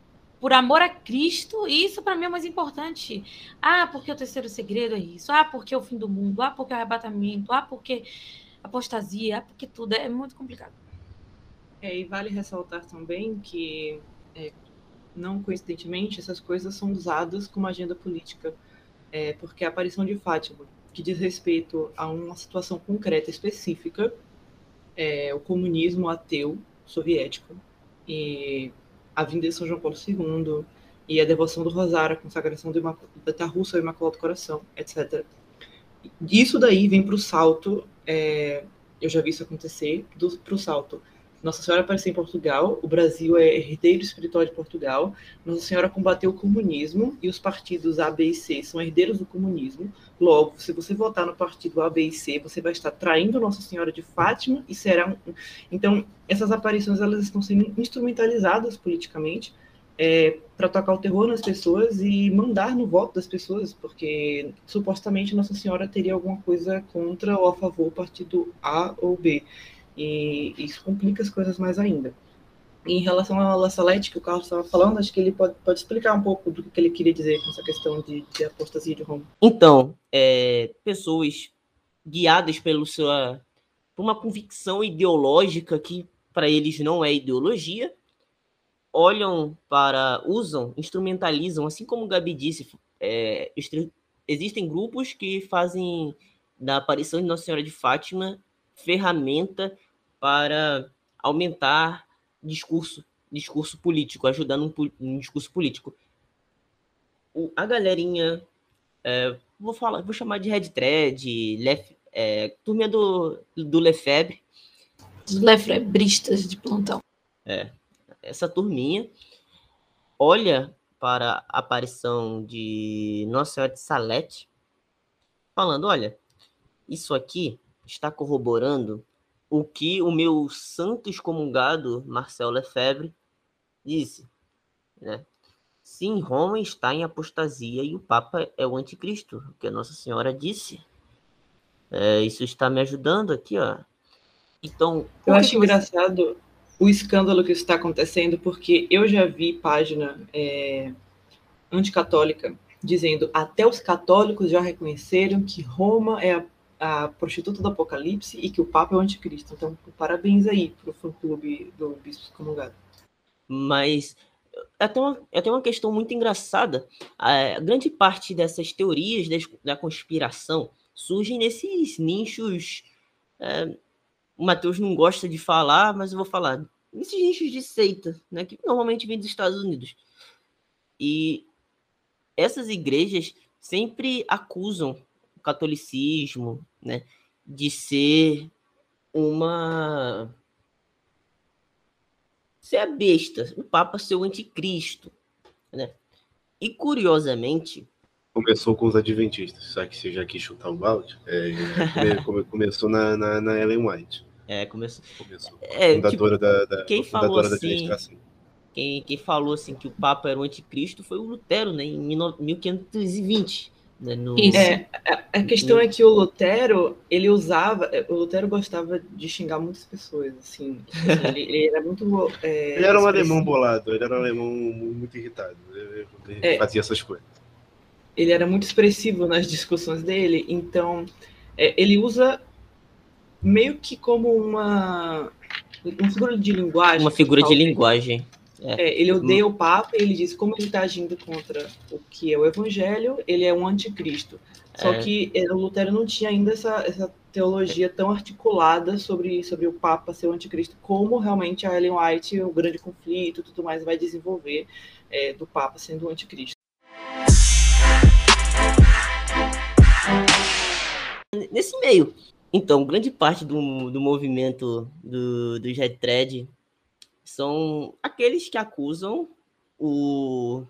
por amor a Cristo, e isso para mim é mais importante. Ah, porque o terceiro segredo é isso. Ah, porque é o fim do mundo. Ah, porque é o arrebatamento. Ah, porque apostasia, porque tudo é muito complicado. É, e vale ressaltar também que, é, não coincidentemente, essas coisas são usadas como agenda política, é, porque a aparição de Fátima, que diz respeito a uma situação concreta específica, é, o comunismo ateu soviético e a vinda de São João Paulo II e a devoção do Rosário, a consagração do da Russa ao Imaculado Coração, etc. Isso daí vem para o salto é, eu já vi isso acontecer, para o salto. Nossa Senhora apareceu em Portugal, o Brasil é herdeiro espiritual de Portugal. Nossa Senhora combateu o comunismo e os partidos A, B e C são herdeiros do comunismo. Logo, se você votar no partido A, B e C, você vai estar traindo Nossa Senhora de Fátima e será um... Então, essas aparições elas estão sendo instrumentalizadas politicamente é, para tocar o terror nas pessoas e mandar no voto das pessoas, porque supostamente Nossa Senhora teria alguma coisa contra ou a favor do partido A ou B. E isso complica as coisas mais ainda. em relação à La Salete, que o Carlos estava falando, acho que ele pode, pode explicar um pouco do que ele queria dizer com essa questão de, de apostasia de Roma. Então, é, pessoas guiadas pelo sua, por uma convicção ideológica que para eles não é ideologia, olham para, usam, instrumentalizam, assim como o Gabi disse, é, existem grupos que fazem da aparição de Nossa Senhora de Fátima ferramenta para aumentar discurso, discurso político, ajudando um, um discurso político. O, a galerinha, é, vou falar, vou chamar de Red Thread, Lef, é, turminha do, do Lefebvre. Os lefebristas de plantão. É, essa turminha olha para a aparição de Nossa Senhora de Salete falando: olha, isso aqui está corroborando o que o meu santo excomungado Marcelo Lefebvre disse, né? Sim, Roma está em apostasia e o Papa é o anticristo, o que a Nossa Senhora disse. É, isso está me ajudando aqui, ó. Então, eu acho engraçado o escândalo que está acontecendo, porque eu já vi página é, anticatólica dizendo até os católicos já reconheceram que Roma é a, a, prostituta do Apocalipse e que o Papa é o anticristo. Então, parabéns aí para o fã-clube do Bispo Excomungado. Mas até uma, até uma questão muito engraçada. A grande parte dessas teorias da conspiração surgem nesses nichos. É, o Matheus não gosta de falar, mas eu vou falar. Nesses nichos de seita, né, que normalmente vem dos Estados Unidos. E essas igrejas sempre acusam o catolicismo né, de ser uma ser a besta, o Papa ser o anticristo, né? E curiosamente. Começou com os adventistas, só que você já quis chutar o balde? É, começou na, na, na, Ellen White. É, começou. começou. É, fundadora tipo, da, da, quem falou assim, quem, quem falou assim que o Papa era o anticristo foi o Lutero, né? Em 1520. Né, no... É, a questão é que o Lutero, ele usava, o Lutero gostava de xingar muitas pessoas, assim, assim ele, ele, era muito... É, ele era um alemão bolado, ele era um alemão muito irritado, ele é, fazia essas coisas. Ele era muito expressivo nas discussões dele, então é, ele usa meio que como uma, uma figura de linguagem. Uma figura de linguagem. É. É, ele odeia o Papa e ele diz como ele está agindo contra o que é o Evangelho, ele é um anticristo. Só é. que o Lutero não tinha ainda essa, essa teologia tão articulada sobre, sobre o Papa ser o anticristo, como realmente a Ellen White, o grande conflito tudo mais, vai desenvolver é, do Papa sendo o anticristo. Nesse meio, então, grande parte do, do movimento do, do Jet Thread são aqueles que acusam o,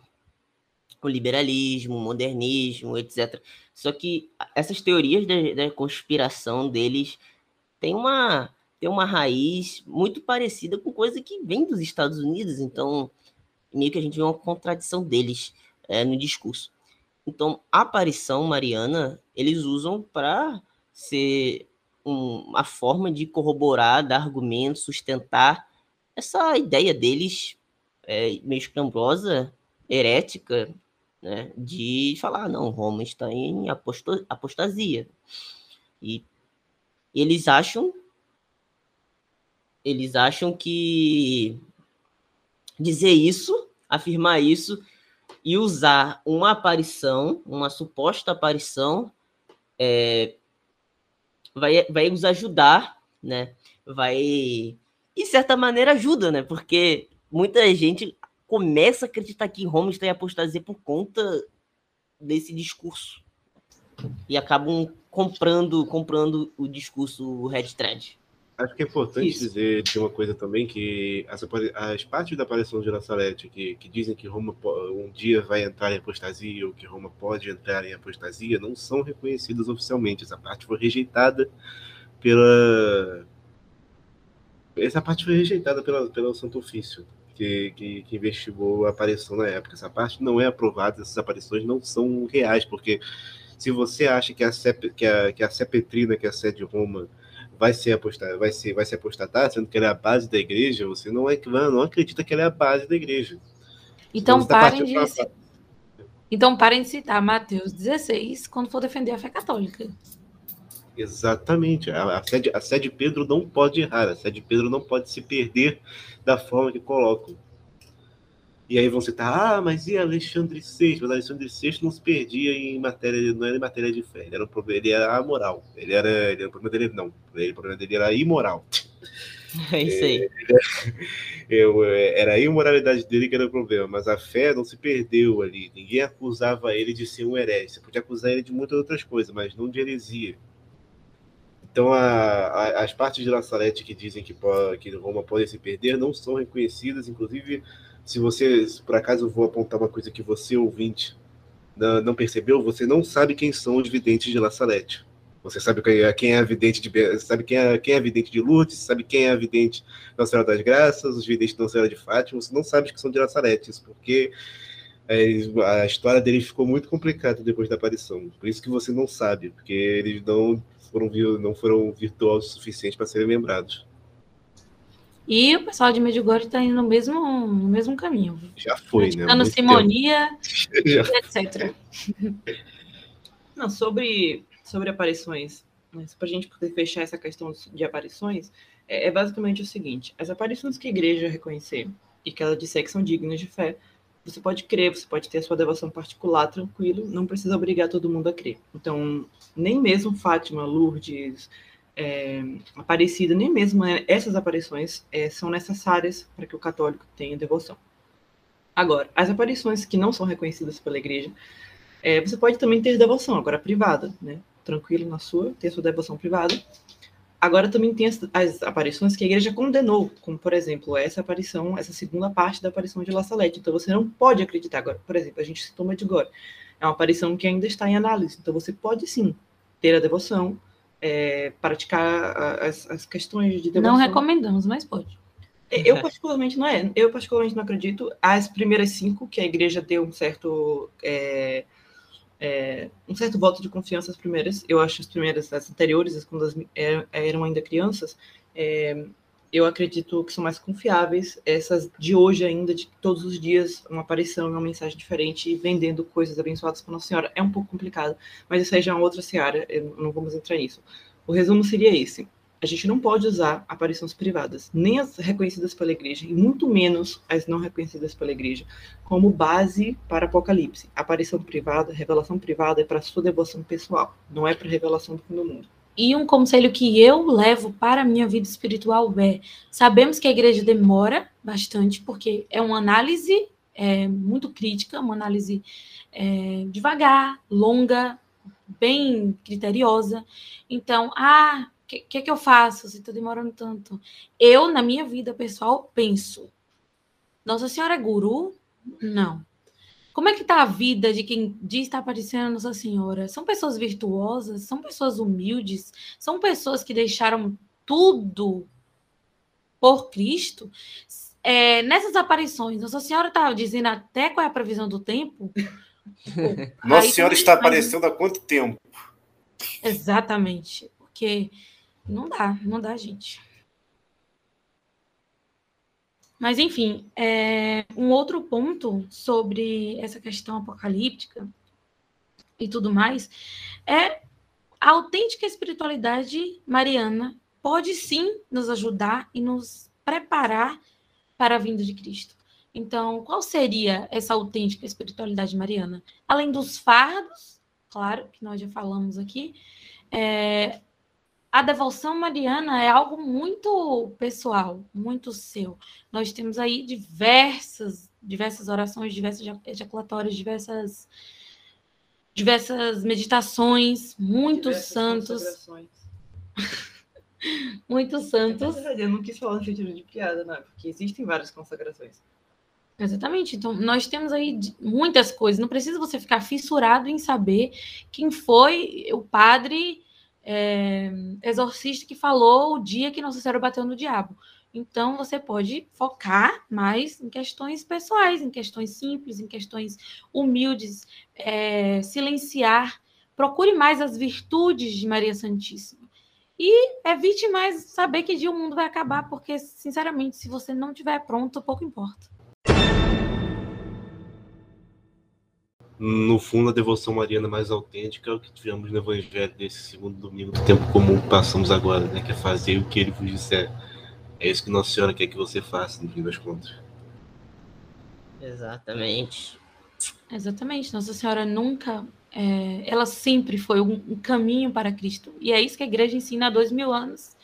o liberalismo, o modernismo, etc. Só que essas teorias da, da conspiração deles têm uma, têm uma raiz muito parecida com coisa que vem dos Estados Unidos, então meio que a gente vê uma contradição deles é, no discurso. Então, a aparição mariana, eles usam para ser um, uma forma de corroborar, dar argumentos, sustentar essa ideia deles é, meio escambrosa, herética, né, de falar, não, Roma está em apostasia. E eles acham eles acham que dizer isso, afirmar isso e usar uma aparição, uma suposta aparição, é, vai, vai nos ajudar, né? Vai e, de certa maneira, ajuda, né? Porque muita gente começa a acreditar que Roma está em apostasia por conta desse discurso. E acabam comprando comprando o discurso Red Thread. Acho que é importante Isso. dizer de uma coisa também, que as, as partes da aparição de Nazarete que, que dizem que Roma um dia vai entrar em apostasia ou que Roma pode entrar em apostasia não são reconhecidas oficialmente. Essa parte foi rejeitada pela, essa parte foi rejeitada pela, pelo Santo Ofício, que, que, que, investigou a aparição na época. Essa parte não é aprovada, essas aparições não são reais, porque se você acha que a, Cep, que a, que a Cepetrina, que é a sede de Roma, vai ser apostar, vai ser, vai se apostatar, sendo que ela é a base da igreja, você não, é, não acredita que ela é a base da igreja. Então, tá parem de, então parem de citar Mateus 16 quando for defender a fé católica. Exatamente. A, a, fé de, a fé de Pedro não pode errar, a fé de Pedro não pode se perder da forma que colocam. E aí vão citar, ah, mas e Alexandre VI? Mas Alexandre VI não se perdia em matéria, não era em matéria de fé, ele era, um, ele era amoral. Ele era, ele era, o problema dele, não, ele, o problema dele era imoral. É isso aí. É, era a imoralidade dele que era o problema, mas a fé não se perdeu ali. Ninguém acusava ele de ser um herege. Você podia acusar ele de muitas outras coisas, mas não de heresia. Então, a, a, as partes de Laçarete que dizem que, que Roma pode se perder não são reconhecidas. Inclusive, se você, por acaso, eu vou apontar uma coisa que você, ouvinte, não percebeu, você não sabe quem são os videntes de La Salete. Você sabe quem é a vidente de sabe quem é, quem é vidente de Lourdes, sabe quem é a vidente da Senhora das Graças, os videntes da Senhora de Fátima, você não sabe que são de La Salete, isso porque é, a história dele ficou muito complicada depois da aparição. Por isso que você não sabe, porque eles não foram não foram virtuosos o suficiente para serem lembrados. E o pessoal de Medjugorje está indo no mesmo, no mesmo caminho. Já foi, né? Praticando simonia, etc. Não, sobre, sobre aparições, né, para a gente poder fechar essa questão de aparições, é, é, basicamente o seguinte: as aparições que a igreja reconhecer e que ela disser que são dignas de fé, você pode crer, você pode ter a sua devoção particular tranquilo, não precisa obrigar todo mundo a crer. Então, nem mesmo Fátima, Lourdes, é, Aparecida, nem mesmo né, essas aparições é, são necessárias para que o católico tenha devoção. Agora, as aparições que não são reconhecidas pela igreja, é, você pode também ter devoção, agora privada, né? Tranquilo na sua, ter sua devoção privada. Agora também tem as, as, aparições que a igreja condenou, como por exemplo essa aparição, essa segunda parte da aparição de La Salete. Então você não pode acreditar agora. Por exemplo, a gente citou Medjugorje. É uma aparição que ainda está em análise. Então você pode sim ter a devoção, é, praticar as, as, questões de devoção. Não recomendamos, mas pode. É, eu particularmente não é. Eu particularmente não acredito. As primeiras cinco que a igreja deu um certo é, é, um certo voto de confiança as primeiras. Eu acho as primeiras, as anteriores, quando as, eram ainda crianças, é, eu acredito que são mais confiáveis. Essas de hoje ainda, de todos os dias, uma aparição, uma mensagem diferente, vendendo coisas abençoadas para Nossa Senhora, é um pouco complicado. Mas isso aí já é uma outra seara, não vamos entrar nisso. O resumo seria esse. A gente não pode usar aparições privadas, nem as reconhecidas pela igreja, e muito menos as não reconhecidas pela igreja, como base para Apocalipse. Aparição privada, revelação privada é para sua devoção pessoal, não é para revelação do fim do mundo. E um conselho que eu levo para a minha vida espiritual é: sabemos que a igreja demora bastante, porque é uma análise é, muito crítica, uma análise é, devagar, longa, bem criteriosa. Então, ah, que, que, que eu faço se está demorando tanto? Eu, na minha vida pessoal, penso: Nossa Senhora é guru? Não. Como é que está a vida de quem diz estar aparecendo Nossa Senhora? São pessoas virtuosas? São pessoas humildes? São pessoas que deixaram tudo por Cristo? É, nessas aparições, Nossa Senhora está dizendo até qual é a previsão do tempo? Nossa Senhora está aparecendo há quanto tempo? Exatamente, porque não dá, não dá, gente. Mas, enfim, é, um outro ponto sobre essa questão apocalíptica e tudo mais é a autêntica espiritualidade mariana pode sim nos ajudar e nos preparar para a vinda de Cristo. Então, qual seria essa autêntica espiritualidade mariana? Além dos fardos, claro, que nós já falamos aqui, é, a devoção mariana é algo muito pessoal, muito seu. Nós temos aí diversas, diversas orações, diversas ejaculatórias, diversas, diversas meditações, muitos diversas santos. muitos santos. É verdade, eu não quis falar no sentido de piada, não, porque existem várias consagrações. Exatamente. Então, nós temos aí muitas coisas. Não precisa você ficar fissurado em saber quem foi o padre é, exorcista que falou o dia que Nossa Senhora bateu no diabo. Então, você pode focar mais em questões pessoais, em questões simples, em questões humildes, é, silenciar. Procure mais as virtudes de Maria Santíssima. E evite mais saber que dia o mundo vai acabar, porque, sinceramente, se você não estiver pronto, pouco importa. No fundo, a devoção mariana mais autêntica é o que tivemos no Evangelho desse segundo domingo do tempo comum que passamos agora, né? Que é fazer o que ele vos disser. É isso que Nossa Senhora quer que você faça, no fim das contas. Exatamente. Exatamente. Nossa Senhora nunca. É, ela sempre foi um, um, caminho para Cristo. E é isso que a igreja ensina há dois mil anos.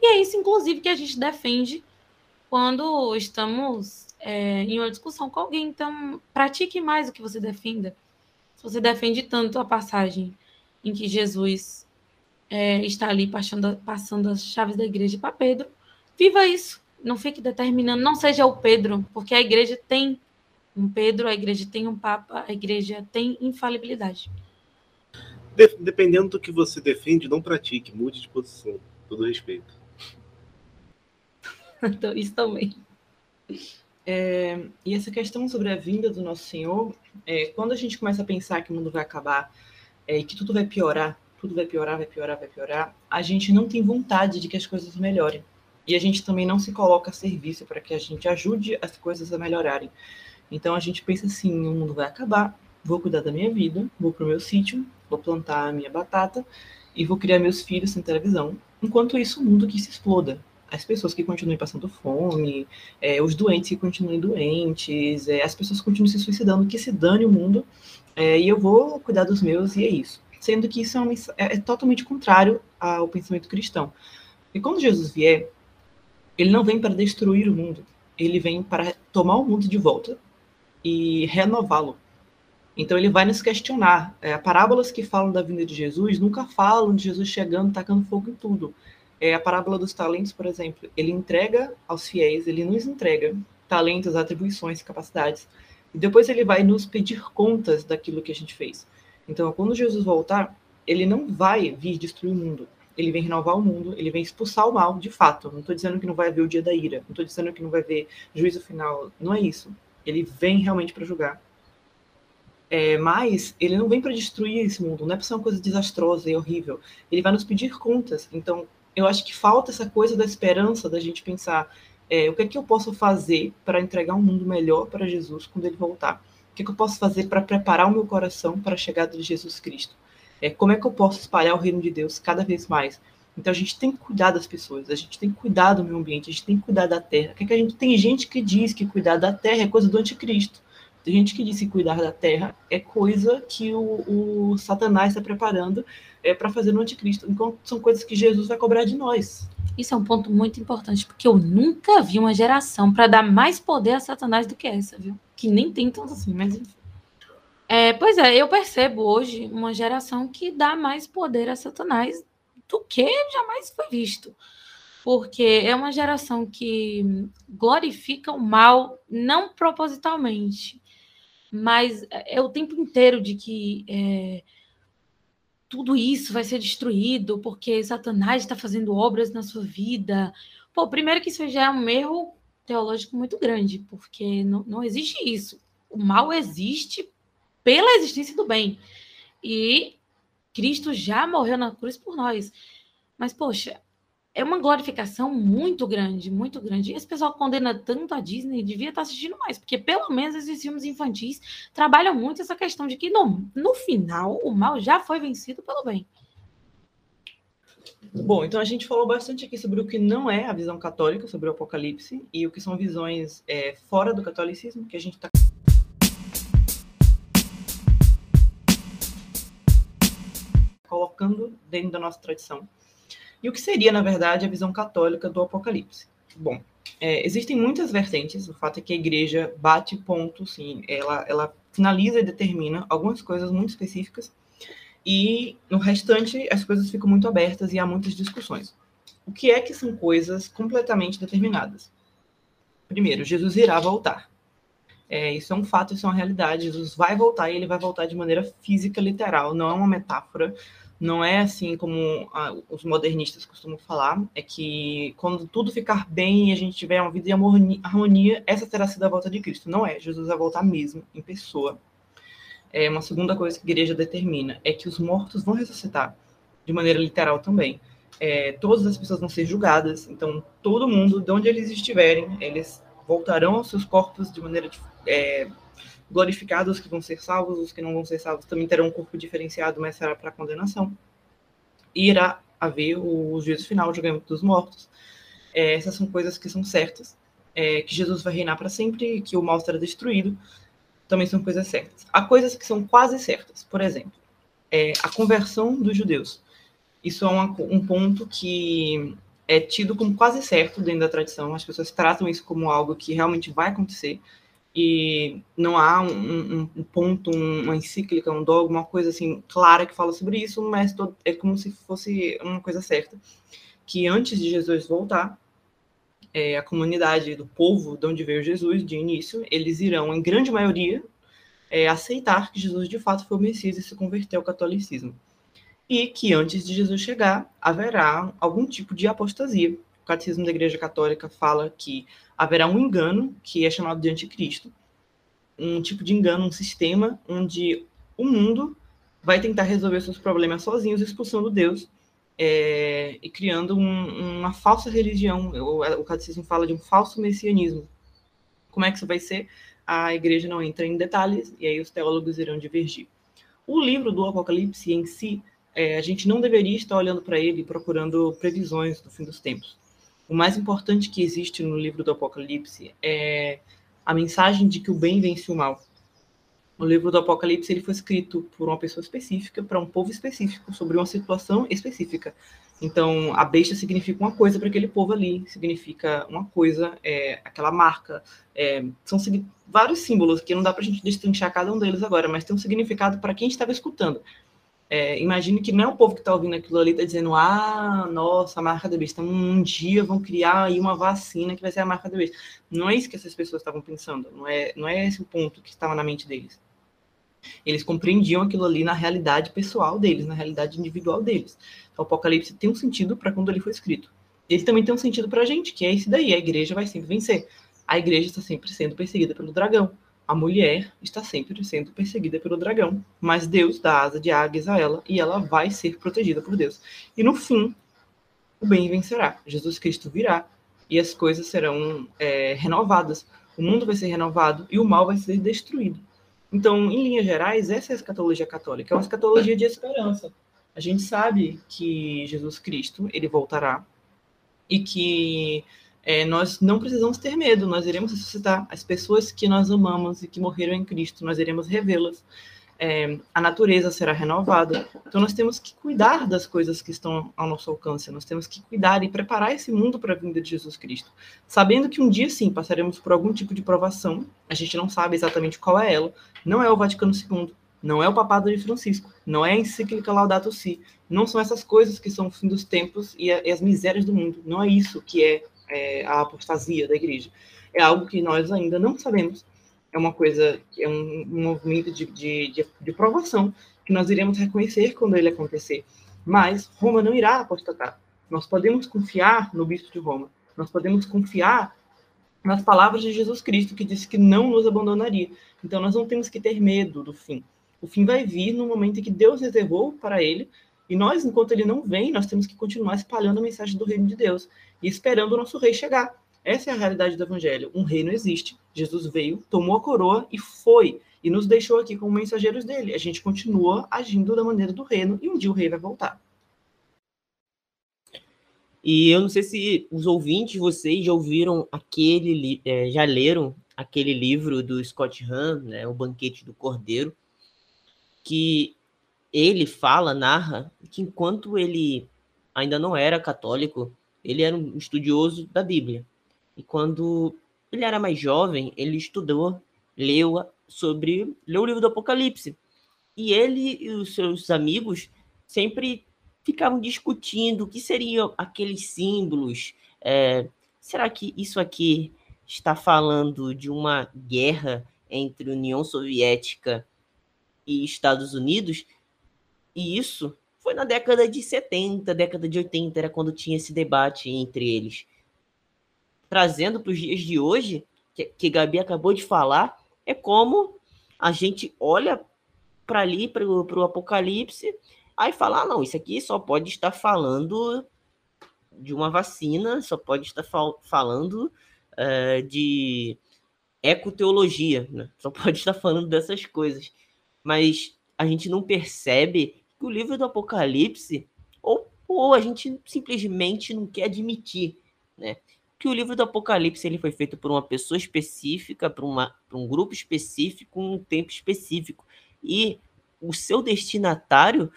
E é isso, inclusive, que a gente defende quando estamos é, em uma discussão com alguém. Então, pratique mais o que você defenda. Se você defende tanto a passagem em que Jesus é, está ali passando, passando as chaves da igreja para Pedro, viva isso. Não fique determinando, não seja o Pedro, porque a igreja tem um Pedro, a igreja tem um Papa, a igreja tem infalibilidade. De- dependendo do que você defende, não pratique, mude de posição. Todo respeito. Então, isso também. É, e essa questão sobre a vinda do nosso Senhor, é, quando a gente começa a pensar que o mundo vai acabar é, e que tudo vai piorar, tudo vai piorar, vai piorar, vai piorar, a gente não tem vontade de que as coisas melhorem. E a gente também não se coloca a serviço para que a gente ajude as coisas a melhorarem. Então a gente pensa assim: o mundo vai acabar, vou cuidar da minha vida, vou para o meu sítio, vou plantar a minha batata e vou criar meus filhos sem televisão. Enquanto isso, o mundo que se exploda. As pessoas que continuem passando fome, é, os doentes que continuem doentes, é, as pessoas que continuem se suicidando, que se dane o mundo, é, e eu vou cuidar dos meus, e é isso. Sendo que isso é, uma, é, é totalmente contrário ao pensamento cristão. E quando Jesus vier, ele não vem para destruir o mundo, ele vem para tomar o mundo de volta e renová-lo. Então ele vai nos questionar. É, parábolas que falam da vinda de Jesus nunca falam de Jesus chegando, tacando fogo em tudo. É, a parábola dos talentos, por exemplo, ele entrega aos fiéis, ele nos entrega talentos, atribuições, capacidades, e depois ele vai nos pedir contas daquilo que a gente fez. Então, quando Jesus voltar, ele não vai vir destruir o mundo, ele vem renovar o mundo, ele vem expulsar o mal, de fato. Não estou dizendo que não vai haver o dia da ira, não estou dizendo que não vai haver juízo final, não é isso. Ele vem realmente para julgar. É, mas ele não vem para destruir esse mundo, não é para ser uma coisa desastrosa e horrível. Ele vai nos pedir contas. Então, eu acho que falta essa coisa da esperança, da gente pensar é, o que é que eu posso fazer para entregar um mundo melhor para Jesus quando ele voltar? O que, é que eu posso fazer para preparar o meu coração para a chegada de Jesus Cristo? É, como é que eu posso espalhar o reino de Deus cada vez mais? Então a gente tem que cuidar das pessoas, a gente tem que cuidar do meio ambiente, a gente tem que cuidar da terra. O que, é que a gente tem gente que diz que cuidar da terra é coisa do anticristo. Tem gente que diz que cuidar da terra é coisa que o, o Satanás está preparando é, para fazer no anticristo. Então são coisas que Jesus vai cobrar de nós. Isso é um ponto muito importante, porque eu nunca vi uma geração para dar mais poder a Satanás do que essa, viu? Que nem tem tanto assim, mas enfim. É, pois é, eu percebo hoje uma geração que dá mais poder a Satanás do que jamais foi visto. Porque é uma geração que glorifica o mal, não propositalmente, mas é o tempo inteiro de que é, tudo isso vai ser destruído porque Satanás está fazendo obras na sua vida. Pô, primeiro que isso já é um erro teológico muito grande, porque não, não existe isso. O mal existe pela existência do bem. E Cristo já morreu na cruz por nós. Mas, poxa, é uma glorificação muito grande, muito grande. E esse pessoal condena tanto a Disney, devia estar assistindo mais, porque pelo menos esses filmes infantis trabalham muito essa questão de que no, no final o mal já foi vencido pelo bem. Bom, então a gente falou bastante aqui sobre o que não é a visão católica sobre o Apocalipse e o que são visões é, fora do catolicismo, que a gente está colocando dentro da nossa tradição. E o que seria, na verdade, a visão católica do Apocalipse? Bom, é, existem muitas vertentes, o fato é que a igreja bate ponto, sim, ela, ela finaliza e determina algumas coisas muito específicas, e no restante as coisas ficam muito abertas e há muitas discussões. O que é que são coisas completamente determinadas? Primeiro, Jesus irá voltar. É, isso é um fato, isso é uma realidade. Jesus vai voltar e ele vai voltar de maneira física, literal, não é uma metáfora não é assim como a, os modernistas costumam falar, é que quando tudo ficar bem e a gente tiver uma vida em harmonia, essa terá sido a volta de Cristo. Não é, Jesus vai voltar mesmo, em pessoa. É uma segunda coisa que a igreja determina, é que os mortos vão ressuscitar, de maneira literal também. É, todas as pessoas vão ser julgadas, então todo mundo, de onde eles estiverem, eles voltarão aos seus corpos de maneira é, glorificados que vão ser salvos, os que não vão ser salvos também terão um corpo diferenciado, mas será para condenação. E irá haver o juízo final, o julgamento dos mortos. É, essas são coisas que são certas. É, que Jesus vai reinar para sempre, que o mal será destruído, também são coisas certas. Há coisas que são quase certas. Por exemplo, é, a conversão dos judeus. Isso é uma, um ponto que é tido como quase certo dentro da tradição. As pessoas tratam isso como algo que realmente vai acontecer e não há um, um, um, ponto, uma encíclica, um dogma, uma coisa assim clara que fala sobre isso, mas é como se fosse uma coisa certa, que antes de Jesus voltar, é, a comunidade do povo de onde veio Jesus, de início, eles irão, em grande maioria, é, aceitar que Jesus de fato foi o Messias e se converter ao catolicismo. E que antes de Jesus chegar, haverá algum tipo de apostasia. O Catecismo da Igreja Católica fala que haverá um engano, que é chamado de anticristo, um tipo de engano, um sistema onde o mundo vai tentar resolver seus problemas sozinhos, expulsando Deus é, e criando um, uma falsa religião. O, o catecismo fala de um falso messianismo. Como é que isso vai ser? A igreja não entra em detalhes e aí os teólogos irão divergir. O livro do Apocalipse em si, é, a gente não deveria estar olhando para ele procurando previsões do fim dos tempos. O mais importante que existe no livro do Apocalipse é a mensagem de que o bem vence o mal. O livro do Apocalipse ele foi escrito por uma pessoa específica, para um povo específico, sobre uma situação específica. Então, a besta significa uma coisa para aquele povo ali, significa uma coisa, é, aquela marca. É, são vários símbolos que não dá para a gente destrinchar cada um deles agora, mas tem um significado para quem estava escutando. É, imagine que não é o povo que está ouvindo aquilo ali está dizendo, ah, nossa, a marca da besta, um dia vão criar aí uma vacina que vai ser a marca da besta. Não é isso que essas pessoas estavam pensando, não é, não é esse o ponto que estava na mente deles. Eles compreendiam aquilo ali na realidade pessoal deles, na realidade individual deles. Então, o Apocalipse tem um sentido para quando ele foi escrito. Ele também tem um sentido para a gente, que é esse daí: a igreja vai sempre vencer. A igreja está sempre sendo perseguida pelo dragão. A mulher está sempre sendo perseguida pelo dragão. Mas Deus dá asa de águias a ela e ela vai ser protegida por Deus. E no fim, o bem vencerá. Jesus Cristo virá e as coisas serão é, renovadas. O mundo vai ser renovado e o mal vai ser destruído. Então, em linhas gerais, essa é a escatologia católica, é uma escatologia de esperança. A gente sabe que Jesus Cristo, ele voltará e que é, nós não precisamos ter medo, nós iremos ressuscitar as pessoas que nós amamos e que morreram em Cristo, nós iremos revê-las é, a natureza será renovada. Então, nós temos que cuidar das coisas que estão ao nosso alcance, nós temos que cuidar e preparar esse mundo para a vinda de Jesus Cristo, sabendo que um dia, sim, passaremos por algum tipo de provação, a gente não sabe exatamente qual é ela, não é o Vaticano II, não é o papado de Francisco, não é a encíclica Laudato Si, não são essas coisas que são o fim dos tempos e, as misérias do mundo, não é isso que é, é a apostasia da igreja. É algo que nós ainda não sabemos, é uma coisa, é um, um movimento de, de, de, de, provação que nós iremos reconhecer quando ele acontecer. Mas Roma não irá apostatar. Nós podemos confiar no bispo de Roma. Nós podemos confiar nas palavras de Jesus Cristo, que disse que não nos abandonaria. Então nós não temos que ter medo do fim. O fim vai vir no momento em que Deus reservou para ele, e nós, enquanto ele não vem, nós temos que continuar espalhando a mensagem do reino de Deus e esperando o nosso rei chegar. Essa é a realidade do evangelho. Um reino existe. Jesus veio, tomou a coroa e foi. E nos deixou aqui como mensageiros dele. A gente continua agindo da maneira do reino e um dia o rei vai voltar. E eu não sei se os ouvintes, vocês já ouviram aquele, é, já leram aquele livro do Scott Hahn, né, O Banquete do Cordeiro, que ele fala, narra, que enquanto ele ainda não era católico, ele era um estudioso da Bíblia. E quando ele era mais jovem, ele estudou, leu sobre, leu o livro do Apocalipse. E ele e os seus amigos sempre ficavam discutindo o que seriam aqueles símbolos. É, será que isso aqui está falando de uma guerra entre União Soviética e Estados Unidos? E isso foi na década de 70, década de 80, era quando tinha esse debate entre eles trazendo para os dias de hoje, que, que Gabi acabou de falar, é como a gente olha para ali, para o Apocalipse, aí fala: ah, não, isso aqui só pode estar falando de uma vacina, só pode estar fal falando uh, de ecoteologia, né? só pode estar falando dessas coisas. Mas a gente não percebe que o livro do Apocalipse, ou, ou a gente simplesmente não quer admitir, né? que o livro do Apocalipse ele foi feito por uma pessoa específica, por, uma, por um grupo específico, um tempo específico. E o seu destinatário,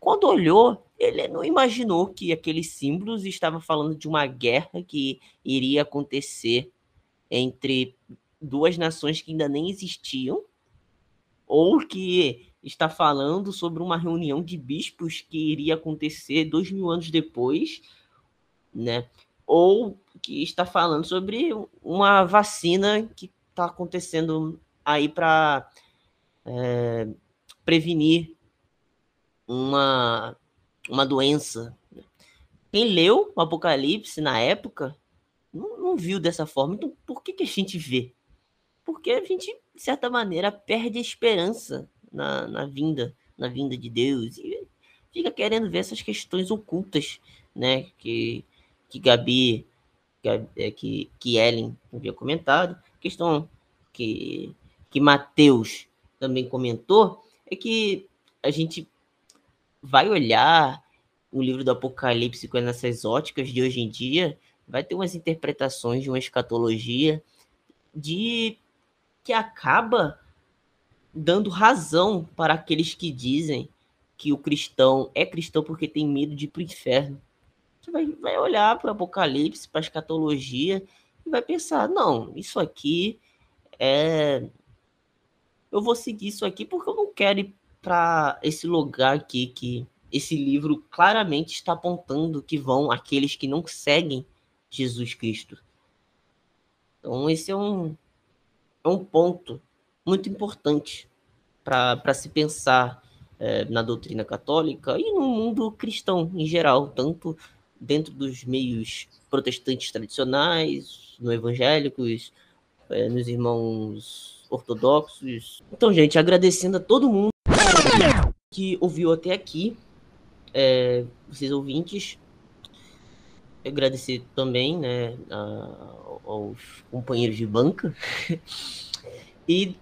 quando olhou, ele não imaginou que aqueles símbolos estavam falando de uma guerra que iria acontecer entre duas nações que ainda nem existiam, ou que está falando sobre uma reunião de bispos que iria acontecer dois mil anos depois, né? ou que está falando sobre uma vacina que está acontecendo aí para é, prevenir uma, uma doença. Quem leu o Apocalipse na época não, não viu dessa forma. Então, por que, que a gente vê? Porque a gente, de certa maneira, perde esperança na, na vinda, na vinda de Deus e fica querendo ver essas questões ocultas, né? Que, que Gabi, é, que, que Ellen havia comentado, questão que, que Mateus também comentou, é que a gente vai olhar o livro do Apocalipse com essas óticas de hoje em dia, vai ter umas interpretações de uma escatologia de que acaba dando razão para aqueles que dizem que o cristão é cristão porque tem medo de ir para o inferno. Você vai, vai olhar para o Apocalipse, para a escatologia, e vai pensar: não, isso aqui é. Eu vou seguir isso aqui porque eu não quero ir para esse lugar aqui que esse livro claramente está apontando que vão aqueles que não seguem Jesus Cristo. Então, esse é um, é um ponto muito importante para se pensar é, na doutrina católica e no mundo cristão em geral, tanto dentro dos meios protestantes tradicionais, no evangélicos, é, nos irmãos ortodoxos. Então, gente, agradecendo a todo mundo que ouviu até aqui, é, vocês ouvintes. Agradecer também né, a, aos companheiros de banca. e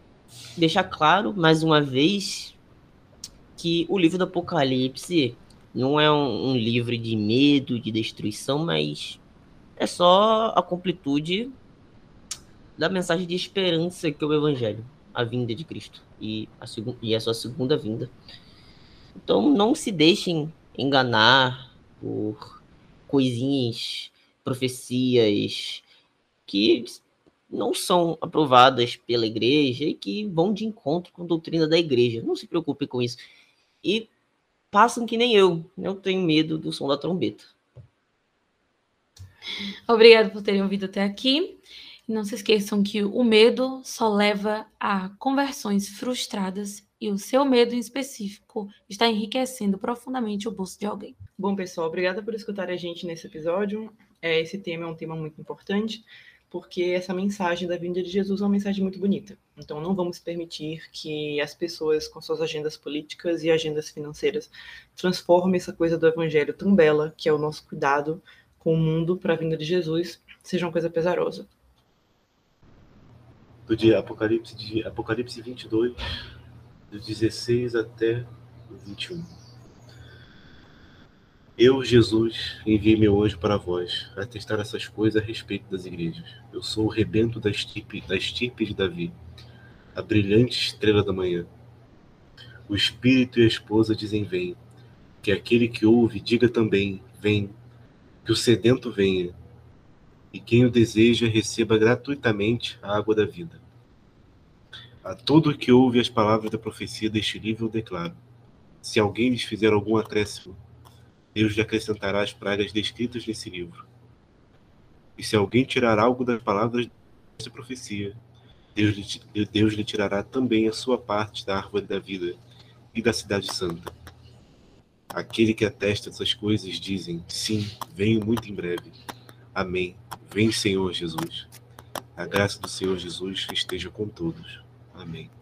deixar claro, mais uma vez, que o livro do Apocalipse não é um, um livro de medo, de destruição, mas é só a completude da mensagem de esperança que é o Evangelho, a vinda de Cristo e a, e a sua segunda vinda. Então não se deixem enganar por coisinhas, profecias que não são aprovadas pela igreja e que vão de encontro com a doutrina da igreja. Não se preocupe com isso. E passam que nem eu. Eu tenho medo do som da trombeta. Obrigada por terem ouvido até aqui. Não se esqueçam que o medo só leva a conversões frustradas e o seu medo em específico está enriquecendo profundamente o bolso de alguém. Bom, pessoal, obrigada por escutar a gente nesse episódio. É, esse tema é um tema muito importante, porque essa mensagem da vinda de Jesus é uma mensagem muito bonita. Então, não vamos permitir que as pessoas, com suas agendas políticas e agendas financeiras, transformem essa coisa do evangelho tão bela, que é o nosso cuidado com o mundo para a vinda de Jesus, seja uma coisa pesarosa. Do dia Apocalipse, de Apocalipse 22, do 16 até o 21. Eu, Jesus, enviei meu anjo para vós, a testar essas coisas a respeito das igrejas. Eu sou o rebento da estirpe, da estirpe de Davi, a brilhante estrela da manhã. O Espírito e a esposa dizem: Vem. Que aquele que ouve diga também: Vem. Que o sedento venha. E quem o deseja receba gratuitamente a água da vida. A todo que ouve as palavras da profecia deste livro, declaro: se alguém lhes fizer algum acréscimo, Deus lhe acrescentará as pragas descritas nesse livro. E se alguém tirar algo das palavras desta profecia, Deus lhe, Deus lhe tirará também a sua parte da árvore da vida e da cidade santa. Aquele que atesta essas coisas dizem: Sim, venho muito em breve. Amém. Vem, Senhor Jesus. A graça do Senhor Jesus esteja com todos. Amém.